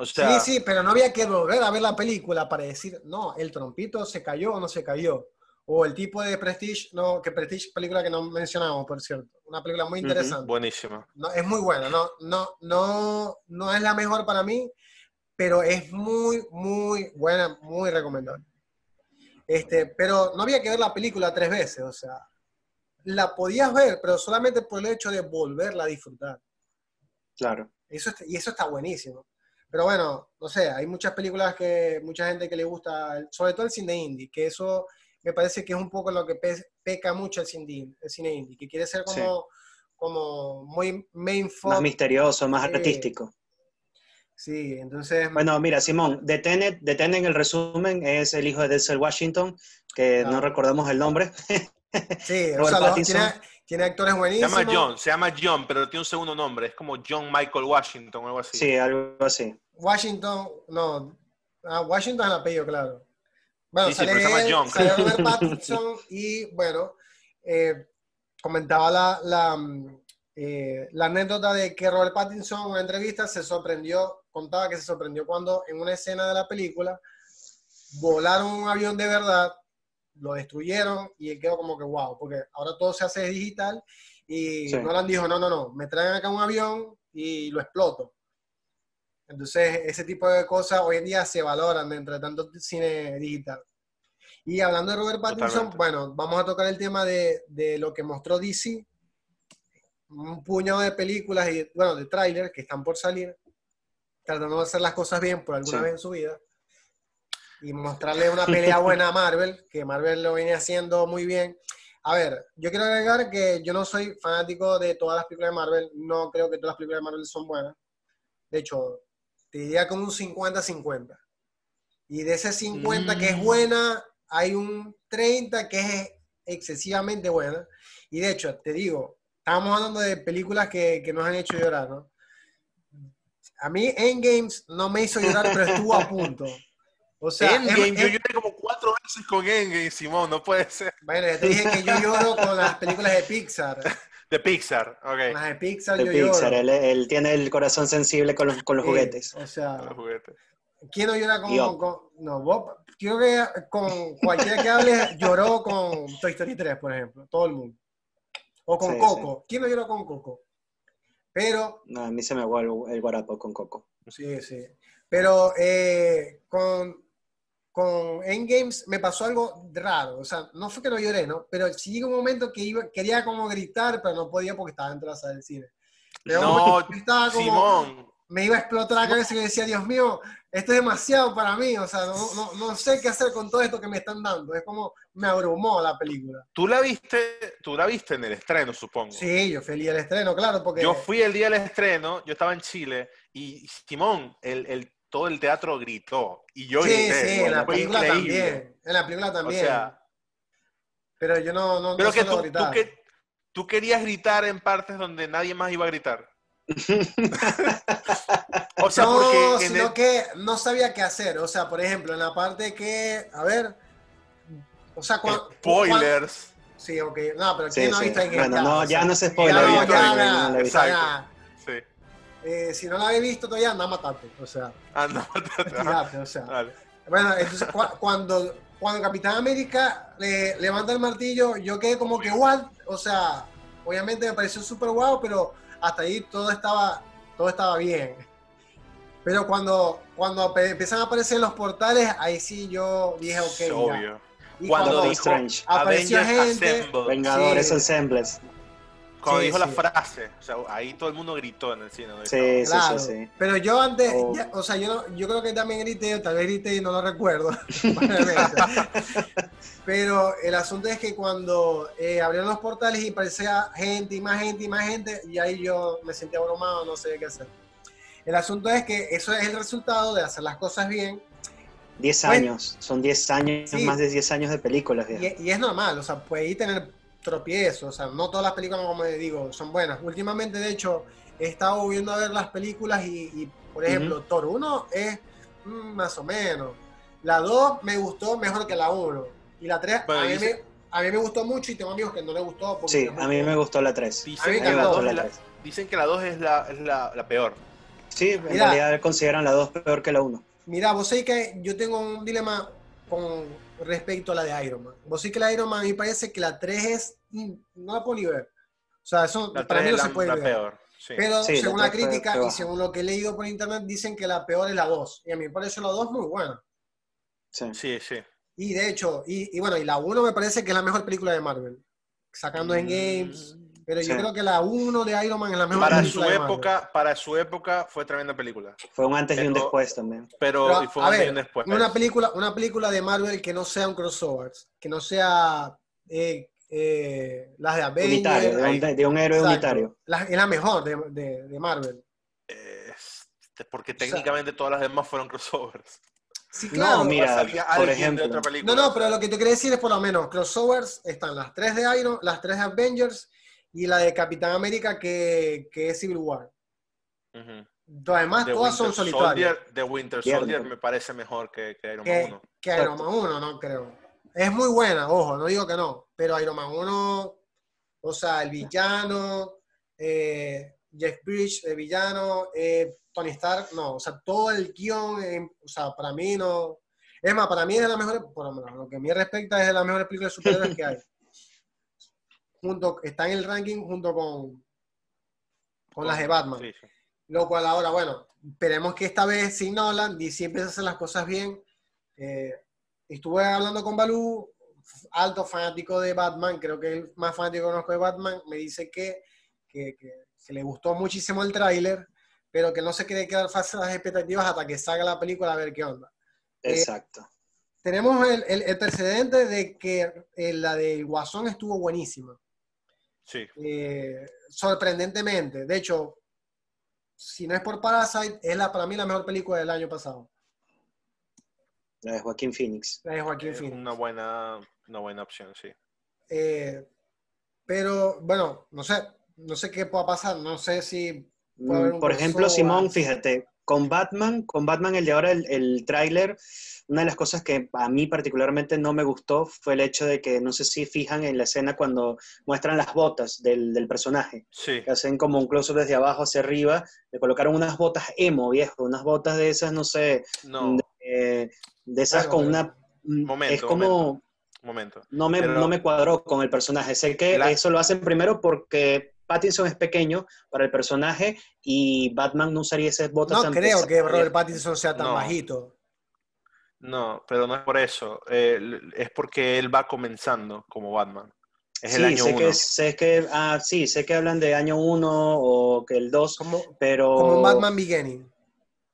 Sí, sí, pero no había que volver a ver la película para decir, no, el trompito se cayó o no se cayó. O el tipo de Prestige, no, que Prestige, película que no mencionamos, por cierto. Una película muy interesante. buenísima. No, es muy buena, no, no, no, no es la mejor para mí, pero es muy, muy buena, muy recomendable. Este, pero no había que ver la película tres veces, o sea, la podías ver, pero solamente por el hecho de volverla a disfrutar. Claro. Eso, y eso está buenísimo. Pero bueno, no sé, hay muchas películas que mucha gente que le gusta, sobre todo el cine indie, que eso me parece que es un poco lo que peca mucho el cine, el cine indie, que quiere ser como, como muy main Más misterioso, más artístico. Sí, entonces... Bueno, mira, Simón, Tenet, en el resumen es el hijo de Denzel Washington, que no recordamos el nombre. Sí, [laughs] o sea, tiene, actores buenísimos. Se llama John, se llama John, pero tiene un segundo nombre, es como John Michael Washington o algo así. Sí, algo así. Washington, no, ah, Washington es el apellido, claro. Bueno, sí, sale sí, John. Robert [laughs] Pattinson y, bueno, eh, comentaba la, la, eh, la anécdota de que Robert Pattinson en una entrevista se sorprendió contaba que se sorprendió cuando en una escena de la película volaron un avión de verdad, lo destruyeron y él quedó como que wow, porque ahora todo se hace digital y Nolan dijo, no, no, no, me traen acá un avión y lo exploto. Entonces, ese tipo de cosas hoy en día se valoran dentro de tanto cine digital. Y hablando de Robert Pattinson, bueno, vamos a tocar el tema de, de, lo que mostró DC, un puñado de películas y, bueno, de trailers que están por salir tratando de hacer las cosas bien por alguna vez en su vida y mostrarle una pelea [laughs] buena a Marvel, que Marvel lo viene haciendo muy bien. A ver, yo quiero agregar que yo no soy fanático de todas las películas de Marvel, no creo que todas las películas de Marvel son buenas. De hecho, te diría como un 50-50. Y de ese 50 que es mm. buena, hay un 30 que es excesivamente buena. Y de hecho, te digo, estamos hablando de películas que, que nos han hecho llorar, ¿no? a mí Endgames no me hizo llorar, pero estuvo a punto. O sea, Endgame, yo lloré como cuatro veces con Endgame, Simón, no puede ser. Bueno, ya te dije que yo lloro con las películas de Pixar. De Pixar, ok. Las de Pixar, de yo Pixar, lloro. Él, tiene el corazón sensible con los, con los juguetes. O sea, los juguetes. ¿quién no llora con, con, No, vos, creo que con cualquiera que hable lloró con Toy Story 3, por ejemplo, todo el mundo. O con Coco. ¿Quién no lloró con Coco? Pero... No, a mí se me aguó el, guarapo con Coco. Sí, sí. Pero eh, con, con Endgames me pasó algo raro. O sea, no fue que no lloré, ¿no? Pero sí llegó un momento que iba, quería como gritar, pero no podía porque estaba dentro de la sala del cine. no, estaba como, Simón me iba a explotar la cabeza y decía, Dios mío, esto es demasiado para mí, o sea, no, no, no, sé qué hacer con todo esto que me están dando. Es como me abrumó la película. ¿Tú la viste, tú la viste en el estreno, supongo? Sí, yo fui el día del estreno, claro, porque... Yo fui el día del estreno, yo estaba en Chile, y Simón, el, el todo el teatro gritó, y yo sí, Sí, en la película también, en la película también. O sea, pero yo no, no, pero que tú, tú, que, tú querías gritar en partes donde nadie más iba a gritar. [laughs] o sea, no, porque sino que no sabía qué hacer. O sea, por ejemplo, en la parte que, a ver, o sea, cuando, spoilers. sí, ok. No, pero ¿quién no ha visto en Bueno, no, ya no se spoiler. sí. Eh, si no la habéis visto todavía, anda a matarte. O sea, anda a matarte. o sea. Bueno, entonces cuando, cuando Capitán América le levanta el martillo, yo quedé como que, igual, o sea, obviamente me pareció súper guau, pero hasta ahí todo estaba, todo estaba bien. Pero cuando, cuando empiezan a aparecer los portales, ahí sí yo dije, ok. Obvio. cuando, dijo, apareció gente. Vengadores Ensembles. Cuando Sí, dijo la sí. frase, o sea, ahí todo el mundo gritó en el cine. ¿no? Sí, Claro, sí, sí. pero yo antes, Oh. ya- o sea, yo, no- yo creo que también grité, tal vez grité y no lo recuerdo, [laughs] pero el asunto es que cuando eh, abrieron los portales y parecía gente y más gente y más gente, y ahí yo me sentía abrumado, no sabía qué hacer. El asunto es que eso es el resultado de hacer las cosas bien 10 Bueno. años, son 10 años, Sí. más de 10 años de películas. y, y es normal, o sea, puede tener tropiezos, o sea, no todas las películas, como digo, son buenas. Últimamente, de hecho, he estado volviendo a ver las películas y, y, por ejemplo, Thor 1 es mm, más o menos. La 2 me gustó mejor que la 1. Y la 3 Bueno, a, mí dice- me, a mí me gustó mucho y tengo amigos que no les gustó. Porque Sí, a mí me gustó la 3. A mí Dicen, me que la encantó. 2 la es la, tres. dicen que la 2 es, la, es la, la peor. Sí, en Mira. realidad consideran la 2 peor que la 1. Mira, vos sabés que yo tengo un dilema con respecto a la de Iron Man. Vos sabés que la de Iron Man a mí me parece que la 3 es... mm, No la puedo ni ver. O sea, eso La para 3 mí no la, se puede la ver. peor. Sí. Pero Sí, según la crítica y según lo que he leído por internet, dicen que la peor es la 2. Y a mí me parece la 2 muy buena. Sí. sí, sí. Y de hecho, y, y bueno, y la 1 me parece que es la mejor película de Marvel. Sacando en games. Pero yo Sí. creo que la 1 de Iron Man es la mejor Para su película época, para su época fue tremenda película. Fue un antes y un después también. Pero, Pero, y fue a un antes y un después. Una película, una película de Marvel que no sea un crossover, que no sea eh, eh, las de Avengers. Unitario, de un, ahí. de un héroe Exacto. unitario. La- es la mejor de, de- de Marvel. Este, porque técnicamente todas las demás fueron crossovers. Sí, No, claro. mira, Salía por ejemplo. de otra película. No, no, pero lo que te quería decir es por lo menos crossovers están las tres de Iron, las tres de Avengers y la de Capitán América que, que es Civil War. Además, The todas son solitarias. Soldier, The Winter. Soldier me parece mejor que, que Iron Man Que, 1. que Iron Man 1, no creo. Es muy buena, ojo, no digo que no, pero Iron Man 1, o sea, el villano, eh, Jeff Bridge, el villano, eh, Tony Stark, no, o sea, todo el guion, eh, o sea, para mí no. Es más, para mí es de las mejores, por lo menos, lo que a mí respecta es de las mejores películas de superhéroes que hay. [laughs] Junto, está en el ranking junto con, con las de Batman. Sí, sí. Lo cual ahora, bueno, esperemos que esta vez sin Nolan, DC empiece a hacer las cosas bien. Eh, estuve hablando con Balú, alto fanático de Batman, creo que el más fanático que conozco de Batman, me dice que, que, que- que le gustó muchísimo el tráiler, pero que no se quiere quedar falsas expectativas hasta que salga la película a ver qué onda. Eh, Exacto. Tenemos el, el- el precedente de que eh, la del Guasón estuvo buenísima. Sí. Eh, sorprendentemente. De hecho, si no es por Parasite, es la, para mí la mejor película del año pasado. La de Joaquín Phoenix. La de Joaquín Es Phoenix. una buena, una buena opción, sí. Eh, pero, bueno, no sé. No sé qué pueda pasar. No sé si Puede haber un Por ejemplo. Simón, fíjate, con Batman, con Batman el de ahora, el, el tráiler, una de las cosas que a mí particularmente no me gustó fue el hecho de que, no sé si fijan en la escena cuando muestran las botas del, del personaje, Sí. que hacen como un close desde abajo hacia arriba, le colocaron unas botas emo, viejo, unas botas de esas, no sé, No, eh, de esas con una... Momento, es como... momento. momento. No me, Pero- no me cuadró con el personaje. Sé que La- eso lo hacen primero porque Pattinson es pequeño para el personaje y Batman no usaría esas botas no tan creo que. Robert Pattinson sea tan No. bajito. No, pero no es por eso. eh, es porque él va comenzando como Batman. Es sí, el año sé uno. que, sé que, ah, sí, sé que hablan de año 1 o que el 2, Como, pero... como un Batman Beginning.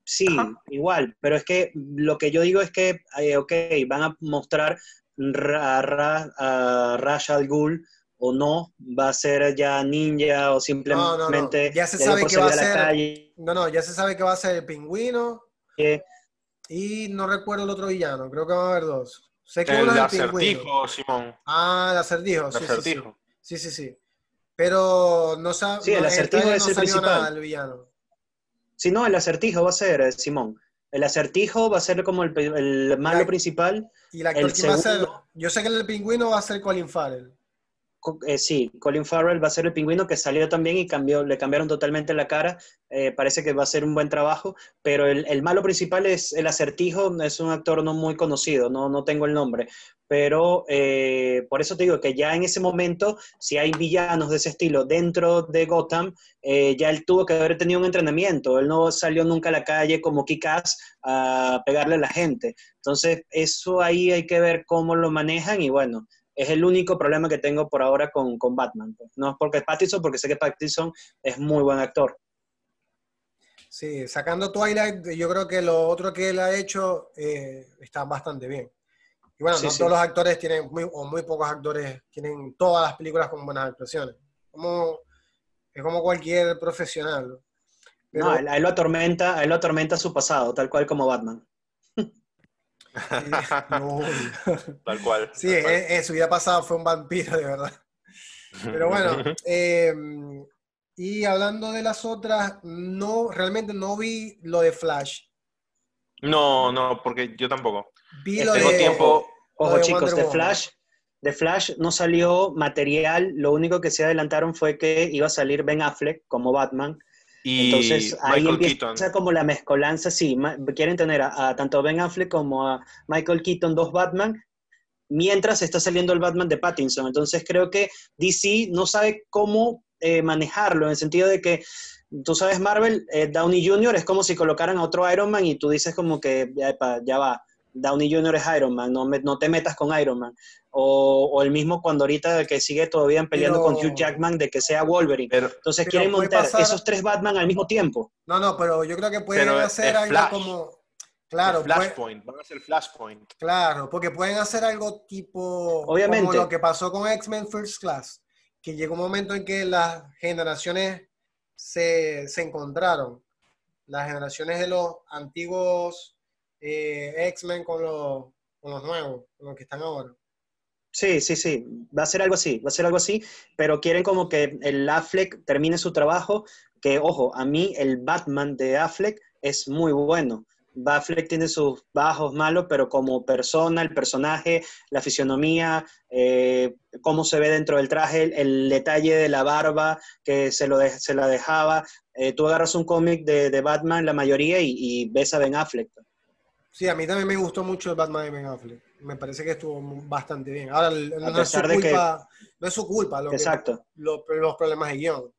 Sí, Ajá. igual, pero es que lo que yo digo es que, eh, ok, van a mostrar ra- a, Ra- a Ra's al Ghul o no, va a ser ya ninja o simplemente Ya se sabe que va a la ser- calle. No, no, ya se sabe que va a ser el pingüino. Y no recuerdo el otro villano. Creo que van a haber dos. Sé que El uno es el pingüino. acertijo, Simón. Ah, el acertijo. El Sí, sí, sí. acertijo. Sí, sí, sí. Pero no sabe. Sí, el acertijo es el principal. nada del villano. Si no, el acertijo va a ser, eh, Simón. El acertijo va a ser como el, el malo La- principal. Y el actor El que va a ser. segundo- Yo sé que el pingüino va a ser Colin Farrell. Eh, sí, Colin Farrell va a ser el pingüino que salió también y le cambiaron totalmente la cara. Eh, parece que va a ser un buen trabajo, pero el, malo principal es el acertijo, es un actor no muy conocido, no, no tengo el nombre. Pero eh, por eso te digo que ya en ese momento, si hay villanos de ese estilo dentro de Gotham, ya él tuvo que haber tenido un entrenamiento. Él no salió nunca a la calle como Kick-Ass a pegarle a la gente. Entonces, eso ahí hay que ver cómo lo manejan y bueno, Es el único problema que tengo por ahora con, con Batman. pues. No es porque es Pattinson, porque sé que Pattinson es muy buen actor. Sí, sacando Twilight, yo creo que lo otro que él ha hecho eh, está bastante bien. Y bueno, Sí, no sí. todos los actores tienen, muy- o muy pocos actores tienen todas las películas con buenas actuaciones. Como, es como cualquier profesional. ¿no? Pero, No, a él, a él lo atormenta, a él lo atormenta su pasado, tal cual como Batman. No, Tal cual. sí, tal cual. en, en su vida pasada fue un vampiro, de verdad. Pero bueno, [laughs] eh, y hablando de las otras, no, realmente no vi lo de Flash. No, no, porque yo tampoco. Vi lo Tengo de... tiempo. Ojo, de chicos, de. Flash, de Flash no salió material, lo único que se adelantaron fue que iba a salir Ben Affleck como Batman. Y Entonces ahí Michael empieza Keaton. como la mezcolanza, sí, quieren tener a, a tanto Ben Affleck como a Michael Keaton, dos Batman, mientras está saliendo el Batman de Pattinson. Entonces creo que DC no sabe cómo eh, manejarlo, en el sentido de que, tú sabes, Marvel, eh, Downey Jr. es como si colocaran a otro Iron Man y tú dices como que, ya, ya va, Downey Jr. es Iron Man, no, me- no te metas con Iron Man. O, o el mismo cuando ahorita que sigue todavía peleando Pero- con Hugh Jackman de que sea Wolverine. Pero, Entonces Pero quieren montar pasar- esos tres Batman al mismo tiempo. No, no, pero yo creo que pueden hacer algo Flash. como... Claro, el puede- Flashpoint. Van a ser Flashpoint. claro, porque pueden hacer algo tipo... Obviamente. Como lo que pasó con X-Men First Class, que llegó un momento en que las generaciones se, se encontraron. Las generaciones de los antiguos eh, X-Men con los, con los nuevos, con los que están ahora. Sí, sí, sí, va a ser algo así, va a ser algo así, pero quieren como que el Affleck termine su trabajo, que ojo, a mí el Batman de Affleck es muy bueno. Affleck tiene sus bajos malos, pero como persona, el personaje, la fisionomía, eh, cómo se ve dentro del traje, el, detalle de la barba que se, lo se la dejaba. Eh, tú agarras un cómic de, de Batman, la mayoría, y, y ves a Ben Affleck. Sí, a mí también me gustó mucho el Batman de Ben Affleck. Me parece que estuvo bastante bien. Ahora, no, es su pesar de que- culpa, no es su culpa lo que- Exacto. lo- los problemas de guion.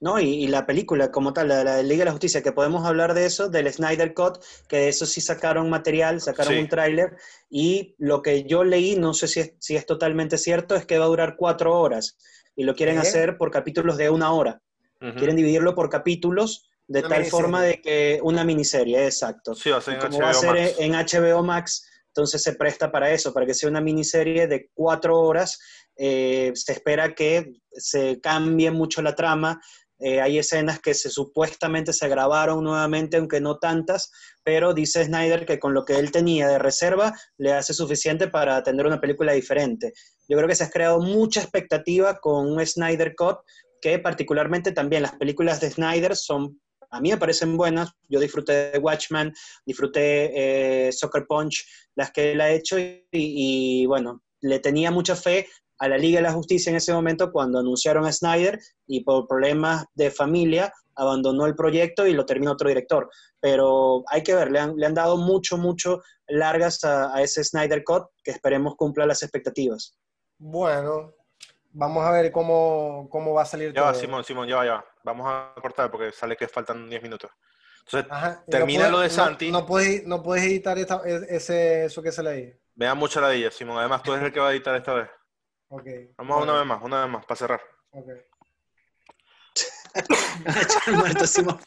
No, y, y la película como tal, la, la Liga de la Justicia, que podemos hablar de eso, del Snyder Cut, que de eso sí sacaron material, sacaron Sí. un tráiler, y lo que yo leí, no sé si es, si es totalmente cierto, es que va a durar cuatro horas, y lo quieren ¿Qué? hacer por capítulos de una hora. Ujú. Quieren dividirlo por capítulos, de Una tal miniserie. forma de que una miniserie, exacto. Sí, va a ser Y en como va a ser Max. en HBO Max, entonces se presta para eso, para que sea una miniserie de cuatro horas. Eh, se espera que se cambie mucho la trama. Eh, hay escenas que se supuestamente se grabaron nuevamente, aunque no tantas, pero dice Snyder que con lo que él tenía de reserva le hace suficiente para tener una película diferente. Yo creo que se ha creado mucha expectativa con un Snyder Cut, que particularmente también las películas de Snyder son a mí me parecen buenas. Yo disfruté de Watchmen, disfruté eh, Soccer Punch, las que él ha hecho, y, bueno, le tenía mucha fe a la Liga de la Justicia en ese momento cuando anunciaron a Snyder y por problemas de familia abandonó el proyecto y lo terminó otro director. Pero hay que ver, le han, le han dado mucho, mucho largas a, a ese Snyder Cut que esperemos cumpla las expectativas. Bueno, vamos a ver cómo, cómo va a salir Ya va, todo. Simón, Simón, ya va, ya va. Vamos a cortar porque sale que faltan 10 minutos. Entonces, Ajá, Termina puedes- lo de Santi. No, puedes, no puedes editar esta- ese, eso que sale ahí. me da mucha ladilla, Simón. Además, tú eres el que va a editar esta vez. Ok. Vamos a una vez más, una vez más, para cerrar. Ok. Muerto, [laughs] Simón.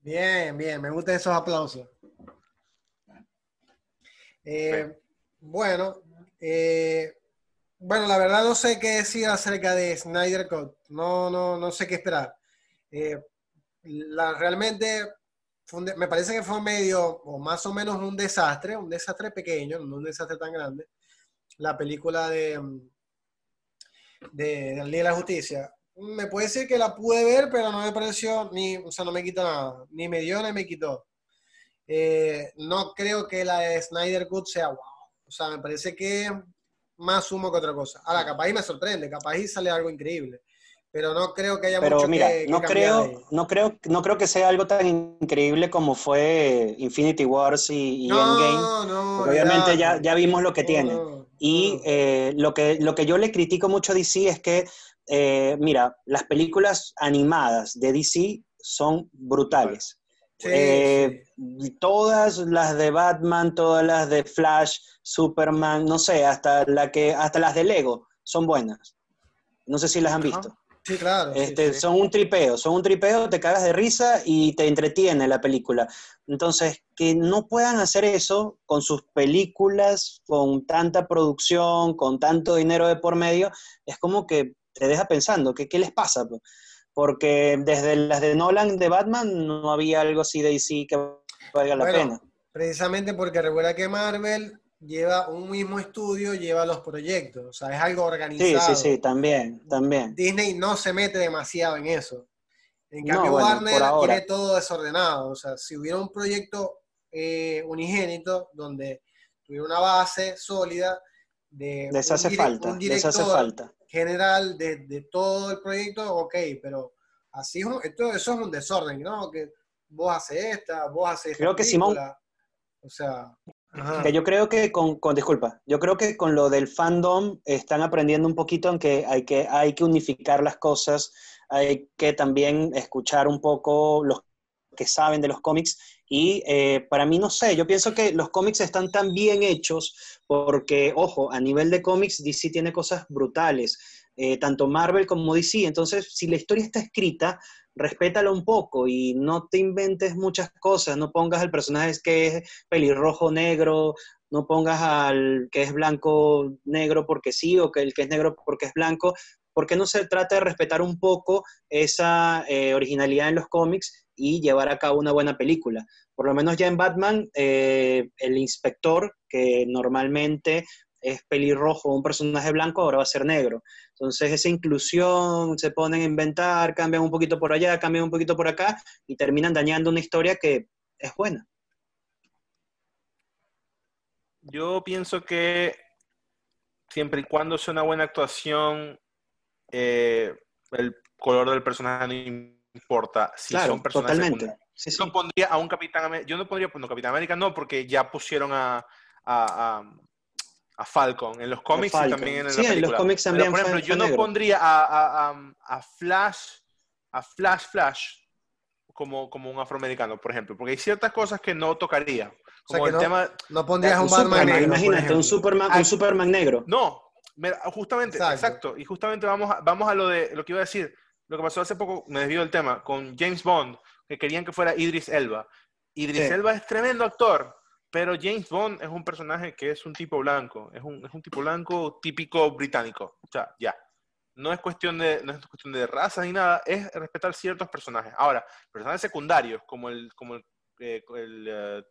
Bien, bien, me gustan esos aplausos. Eh, Bueno, eh, bueno, la verdad no sé qué decir acerca de Snyder Cut. No, no, no sé qué esperar. Eh, realmente me parece que fue medio, o más o menos un desastre, un desastre pequeño, no un desastre tan grande. La película de, de, Liga de la Justicia. Me puede decir que la pude ver, pero no me pareció ni, o sea, no me quitó nada, ni me dio ni me quitó. Eh, no creo que la de Snyder Cut sea wow. O sea, me parece que más humo que otra cosa. Ahora, capaz y me sorprende, capaz y sale algo increíble. Pero no creo que haya Pero mucho mira, que, que no, creo, ahí. no, creo, no creo que sea algo tan increíble como fue Infinity Wars y, y Endgame. No, no, porque obviamente ya, ya vimos lo que No, tiene. no, Y no. eh, lo, que, lo que yo le critico mucho a DC es que, eh, mira, las películas animadas de DC son brutales. Eh, todas las de Batman, todas las de Flash, Superman, no sé, hasta, la que, hasta las de Lego son buenas. No sé si las han visto. Sí, claro. Este, son un tripeo, son un tripeo, te cagas de risa y te entretiene la película. Entonces, que no puedan hacer eso con sus películas, con tanta producción, con tanto dinero de por medio, es como que te deja pensando, ¿qué, qué les pasa? Porque desde las de Nolan de Batman no había algo así de DC que valga la pena. Precisamente porque recuerda que Marvel lleva un mismo estudio, lleva los proyectos, o sea, es algo organizado. Sí, sí, sí, también, también. Disney no se mete demasiado en eso. En cambio, Warner tiene todo desordenado, o sea, si hubiera un proyecto eh, unigénito donde tuviera una base sólida de les hace falta, les hace falta. General de, todo el proyecto, ok, pero así esto, eso es un desorden, ¿no? Que vos haces esta, vos haces Creo que Simón, o sea, que yo creo que con, con, disculpa, yo creo que con lo del fandom están aprendiendo un poquito en que hay que, hay que unificar las cosas, hay que también escuchar un poco los que saben de los cómics y eh, para mí no sé, yo pienso que los cómics están tan bien hechos porque, ojo, a nivel de cómics DC tiene cosas brutales, eh, tanto Marvel como DC, entonces si la historia está escrita, respétalo un poco y no te inventes muchas cosas, no pongas al personaje que es pelirrojo negro, no pongas al que es blanco negro porque sí o que el que es negro porque es blanco, porque no se trata de respetar un poco esa eh, originalidad en los cómics y llevar a cabo una buena película. Por lo menos ya en Batman, eh, el inspector, que normalmente es pelirrojo un personaje blanco, ahora va a ser negro. Entonces esa inclusión, se ponen a inventar, cambian un poquito por allá, cambian un poquito por acá y terminan dañando una historia que es buena. Yo pienso que siempre y cuando sea una buena actuación, eh, el color del personaje no importa. Si son personajes totalmente. Yo pondría a un Capitán América, yo no pondría, no, Capitán América no, porque ya pusieron a a Falcon en los cómics y también en sí, en los cómics también. por ejemplo, yo no pondría a, a, a, Flash, a Flash Flash como, como un afroamericano, por ejemplo, porque hay ciertas cosas que no tocaría. Como el no, tema. No pondrías un, Batman negro. Imagínate, un Superman, un Superman negro. No, justamente, exacto. Y justamente vamos a, vamos a lo de lo que iba a decir. Lo que pasó hace poco, me desvío del tema, con James Bond, que querían que fuera Idris Elba. Idris Elba es tremendo actor, pero James Bond es un personaje que es un tipo blanco, es un, es un tipo blanco típico británico. O sea, ya. No es, cuestión de, no es cuestión de raza ni nada, es respetar ciertos personajes. Ahora, personajes secundarios, como el, como el, eh, eh,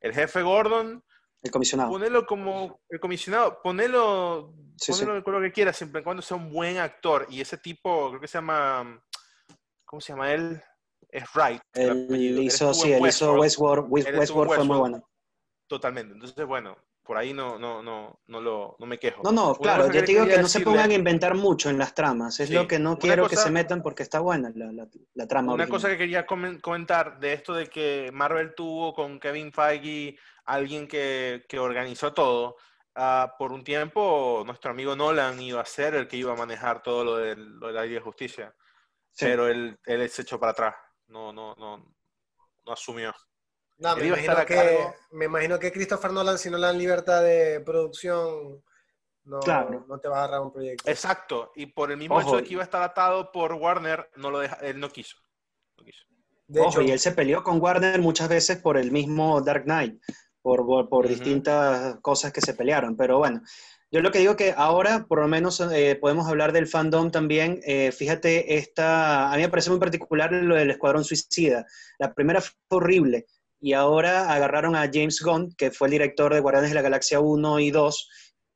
el, jefe Gordon, el comisionado. Ponelo como el comisionado, ponelo, ponelo el color que quieras, siempre y cuando sea un buen actor. Y ese tipo, creo que se llama, ¿cómo se llama él? Es Wright. Él hizo, sí, él hizo Westworld, Westworld fue muy bueno. Totalmente. Entonces, bueno, por ahí no, no, no, no, lo, no me quejo. No, no, claro, yo te digo que no se pongan a inventar mucho en las tramas. Es lo que no quiero que se metan porque está buena la, la, trama. Una cosa que quería comentar de esto de que Marvel tuvo con Kevin Feige alguien que, que organizó todo. Uh, por un tiempo, nuestro amigo Nolan iba a ser el que iba a manejar todo lo, de, lo de la ley de justicia. Pero él, él se echó para atrás. No, no, no, no asumió. No, me imagino, que, me imagino que Christopher Nolan, si no le dan libertad de producción, no, no te va a agarrar un proyecto. Exacto, y por el mismo hecho de que iba a estar atado por Warner, no lo deja, él no quiso. De hecho, y él se peleó con Warner muchas veces por el mismo Dark Knight, por, por, distintas cosas que se pelearon, pero bueno. Yo lo que digo que ahora, por lo menos, eh, podemos hablar del fandom también. Eh, fíjate, esta, a mí me parece muy particular lo del Escuadrón Suicida. La primera fue horrible, y ahora agarraron a James Gunn, que fue el director de Guardianes de la Galaxia 1 y 2,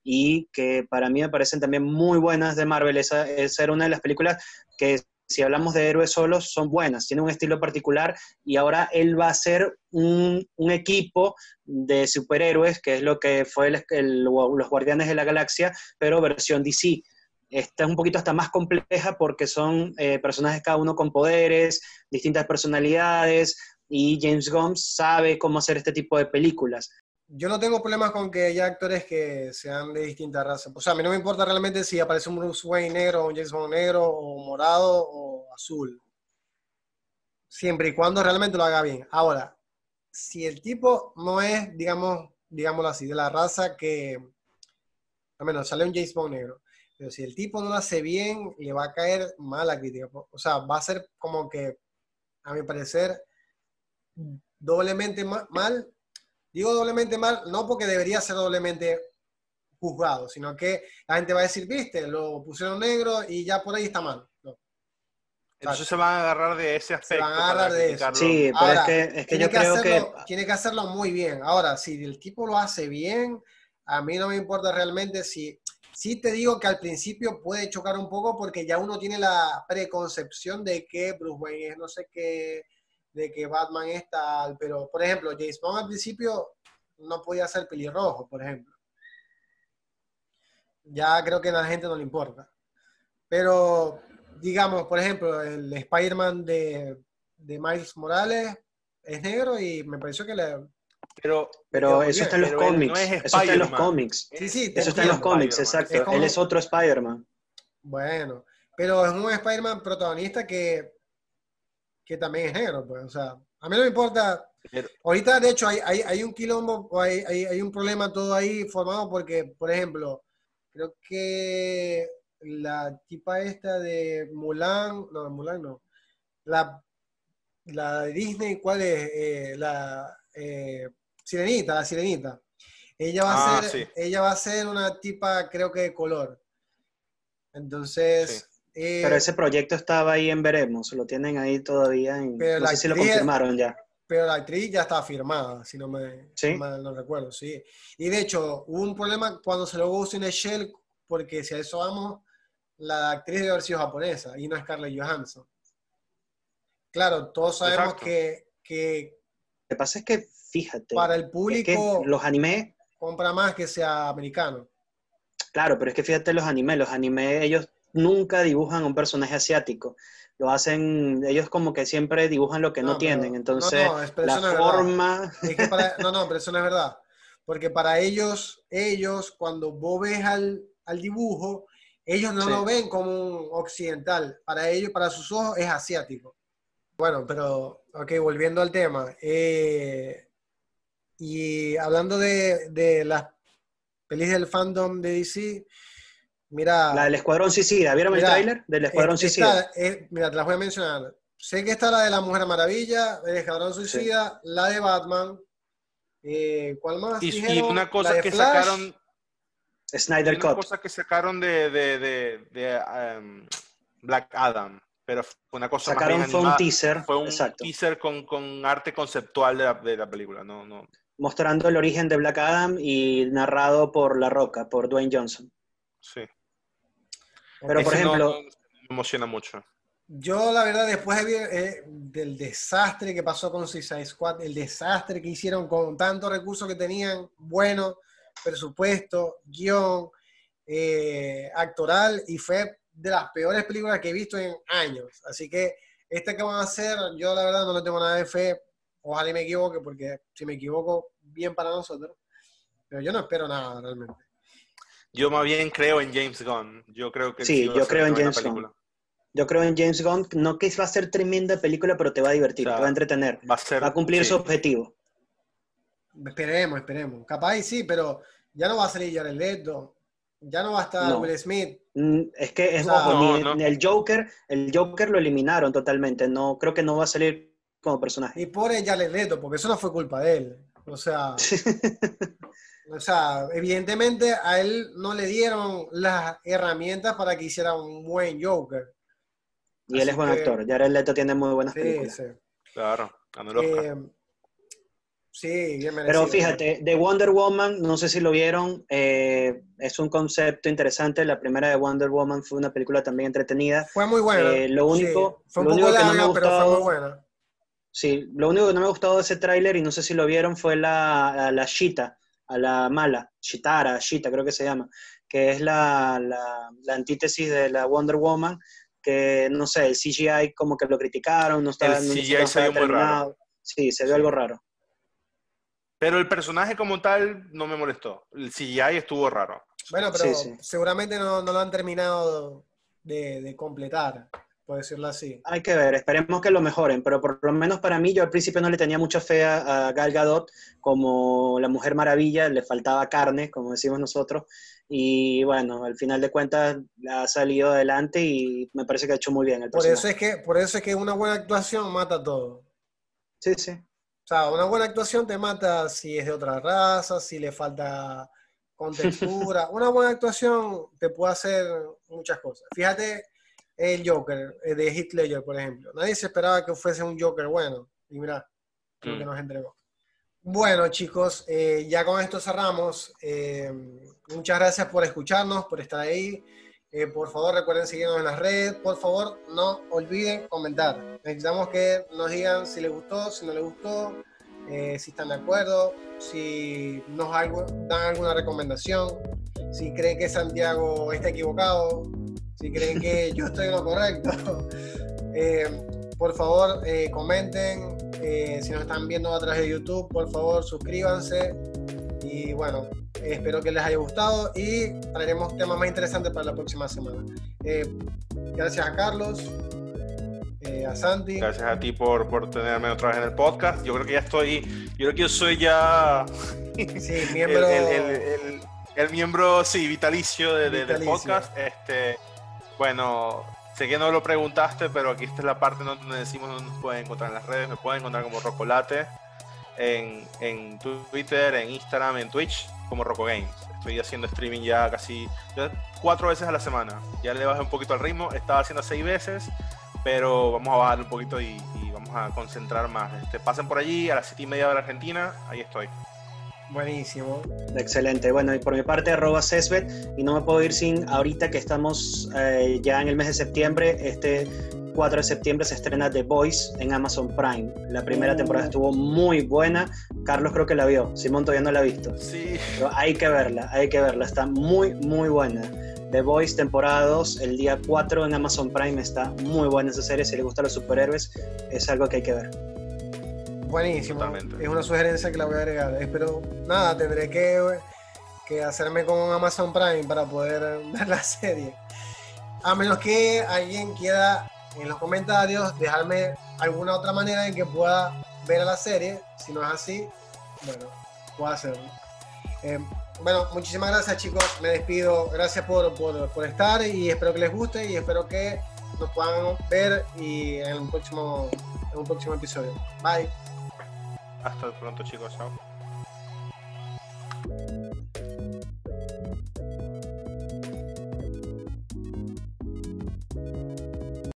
y que para mí me parecen también muy buenas de Marvel. Esa, era una de las películas que, si hablamos de héroes solos, son buenas, tiene un estilo particular, y ahora él va a ser un, equipo de superhéroes, que es lo que fue los Guardianes de la Galaxia, pero versión DC. Esta es un poquito hasta más compleja porque son eh, personajes cada uno con poderes, distintas personalidades, y James Gunn sabe cómo hacer este tipo de películas. Yo no tengo problemas con que haya actores que sean de distintas razas. O sea, a mí no me importa realmente si aparece un Bruce Wayne negro, un James Bond negro, o morado, o azul. Siempre y cuando realmente lo haga bien. Ahora, si el tipo no es, digamos, digámoslo así, de la raza que, al menos sale un James Bond negro, pero si el tipo no lo hace bien, le va a caer mala crítica. O sea, va a ser como que, a mi parecer, doblemente mal. Digo doblemente mal, no porque debería ser doblemente juzgado, sino que la gente va a decir, viste, lo pusieron negro y ya por ahí está mal. Entonces se van a agarrar de ese aspecto. Se van a agarrar de eso. Sí, pero es que, es que yo creo que... Tiene que hacerlo muy bien. Ahora, si el tipo lo hace bien, a mí no me importa realmente si... Sí te digo que al principio puede chocar un poco porque ya uno tiene la preconcepción de que Bruce Wayne es no sé qué, de que Batman es tal, pero por ejemplo, James Bond al principio no podía ser pelirrojo, por ejemplo. Ya creo que a la gente no le importa. Pero digamos, por ejemplo, el Spider-Man de, de, Miles Morales es negro y me pareció que le... Pero, pero eso está en los cómics. eso está en los cómics. Sí, sí, eso está en los cómics, exacto. Él es otro Spider-Man. Bueno, pero es un Spider-Man protagonista que, que también es negro, pues. O sea, a mí no me importa. Ahorita, de hecho, hay, hay, hay un quilombo, hay, hay, hay un problema todo ahí formado porque, por ejemplo, creo que la tipa esta de Mulan, no, Mulan no, la, la de Disney, ¿cuál es? Eh, la eh, Sirenita, la Sirenita. Ella va, a ah, ser, ella va a ser una tipa, creo que de color. Entonces... Eh, pero ese proyecto estaba ahí en Veremos, lo tienen ahí todavía. En, no sé si lo confirmaron ya. Pero la actriz ya está firmada, si no me no recuerdo, sí. Y de hecho, hubo un problema cuando se lo usó en el Shell, porque si a eso vamos, la actriz debe haber sido japonesa y no es Scarlett Johansson. Claro, todos sabemos que, que... Lo que pasa es que, fíjate... Para el público... los animes... Compra más que sea americano. Claro, pero es que fíjate los animes. Los animes, ellos nunca dibujan un personaje asiático. Lo hacen, ellos como que siempre dibujan lo que no, tienen. Entonces, la forma... no, no, pero eso no es verdad. Porque para ellos, ellos, cuando vos ves al, al dibujo, ellos no lo ven como un occidental, para ellos, para sus ojos es asiático. Bueno, pero, ok, volviendo al tema. Eh, y hablando de, de las pelis del fandom de DC, mira... La del Escuadrón Suicida, ¿vieron el tráiler del Escuadrón Suicida? mira, te las voy a mencionar. Sé que está la de la Mujer Maravilla, el Escuadrón Suicida, la de Batman, eh, ¿cuál más? Y, una cosa que sacaron Snyder Cut. Una cosa que sacaron de, de, de, um, Black Adam, pero fue una cosa sacaron más fue un teaser. Fue un teaser con, con, arte conceptual de la, de la película, no, no. Mostrando el origen de Black Adam y narrado por La Roca, por Dwayne Johnson. Sí. Pero por ejemplo... me emociona mucho. Yo, la verdad, después eh, del desastre que pasó con Suicide Squad, el desastre que hicieron con tantos recursos que tenían, bueno, presupuesto, guion, eh, actoral, y fue de las peores películas que he visto en años. Así que este que van a hacer, yo la verdad no le tengo nada de fe. Ojalá me equivoque, porque si me equivoco, bien para nosotros. Pero yo no espero nada realmente. Yo más bien creo en James Gunn. Yo creo que sí, yo creo en James Gunn. Yo creo en James Gunn, no que va a ser tremenda película, pero te va a divertir, te va a entretener. Va a, cumplir su objetivo. Esperemos, esperemos. Capaz sí, pero ya no va a salir Jared Leto, ya no va a estar Will Smith. Mm, es que es el Joker, el Joker lo eliminaron totalmente. No, creo que no va a salir como personaje. Y por Jared Leto, porque eso no fue culpa de él. O sea, [laughs] o sea, evidentemente a él no le dieron las herramientas para que hiciera un buen Joker. Y él es buen actor. Jared Leto tiene muy buenas películas. Sí. Claro, eh, Sí, bien Pero fíjate, de Wonder Woman, no sé si lo vieron, eh, es un concepto interesante. La primera de Wonder Woman fue una película también entretenida. Fue muy buena. Eh, lo único, fue un poco larga, pero fue muy buena. Sí, lo único que no me ha gustado de ese tráiler, y no sé si lo vieron, fue la, la Shita, a la mala, Shitara, Shita creo que se llama, que es la, la, antítesis de la Wonder Woman, que no sé, el CGI como que lo criticaron, no estaba... El CGI se vio muy raro. Sí, se vio algo raro. Pero el personaje como tal no me molestó. El CGI estuvo raro. Bueno, pero seguramente no, lo han terminado de, completar. Por decirlo así. Hay que ver, esperemos que lo mejoren, pero por lo menos para mí, yo al principio no le tenía mucha fe a, Gal Gadot como la Mujer Maravilla, le faltaba carne, como decimos nosotros, y bueno, al final de cuentas ha salido adelante y me parece que ha hecho muy bien el por eso es que Por eso es que una buena actuación mata todo. Sí, sí. O sea, una buena actuación te mata si es de otra raza, si le falta contextura. [laughs] una buena actuación te puede hacer muchas cosas. Fíjate el Joker eh, de Heath Ledger, por ejemplo. Nadie se esperaba que fuese un Joker bueno. Y mira, lo que mm. nos entregó. Bueno, chicos, eh, ya con esto cerramos. Eh, muchas gracias por escucharnos, por estar ahí. por favor, recuerden seguirnos en las redes. Por favor, no olviden comentar. Necesitamos que nos digan si les gustó, si no les gustó, si están de acuerdo, si nos dan alguna recomendación, si creen que Santiago está equivocado, si creen que yo estoy en lo correcto. [laughs] Eh, por favor, eh, comenten. Eh, si nos están viendo a través de YouTube, por favor, suscríbanse. Y bueno, espero que les haya gustado y traeremos temas más interesantes para la próxima semana. gracias a Carlos, a Santi. Gracias a ti por, por tenerme otra vez en el podcast. Yo creo que ya estoy, yo creo que yo soy ya... Sí, [laughs] miembro... el, miembro, sí, vitalicio, de, del podcast. Este, bueno, sé que no lo preguntaste, pero aquí está la parte donde decimos dónde nos pueden encontrar en las redes. Me pueden encontrar como Rocolate en, en Twitter, en Instagram, en Twitch, como Roco Games. Estoy haciendo streaming ya casi cuatro veces a la semana. Ya le bajé un poquito al ritmo. Estaba haciendo seis veces, pero vamos a bajar un poquito y, vamos a concentrar más. Este, pasen por allí a las siete y media de la Argentina. Ahí estoy. Buenísimo. Excelente. Bueno, y por mi parte, arroba Cesbet, y no me puedo ir sin ahorita que estamos eh, ya en el mes de septiembre, este 4 de septiembre se estrena The Voice en Amazon Prime. La primera uh. temporada estuvo muy buena. Carlos creo que la vio. Simón todavía no la ha visto. Sí. Pero hay que verla, hay que verla. Está muy, muy buena. The Voice temporada 2, el día 4 en Amazon Prime. Está muy buena esa serie. Si le gustan los superhéroes, es algo que hay que ver. Buenísimo. Es una sugerencia que la voy a agregar. Pero nada, tendré que, que hacerme con Amazon Prime para poder [laughs] ver la serie. A menos que alguien quiera en los comentarios dejarme alguna otra manera en que pueda ver a la serie. Si no es así, bueno, puedo hacerlo. Eh, bueno, muchísimas gracias chicos. Me despido. Gracias por, por, por, estar y espero que les guste y espero que nos puedan ver y en un próximo, en un próximo episodio. Bye. Hasta pronto chicos, chao.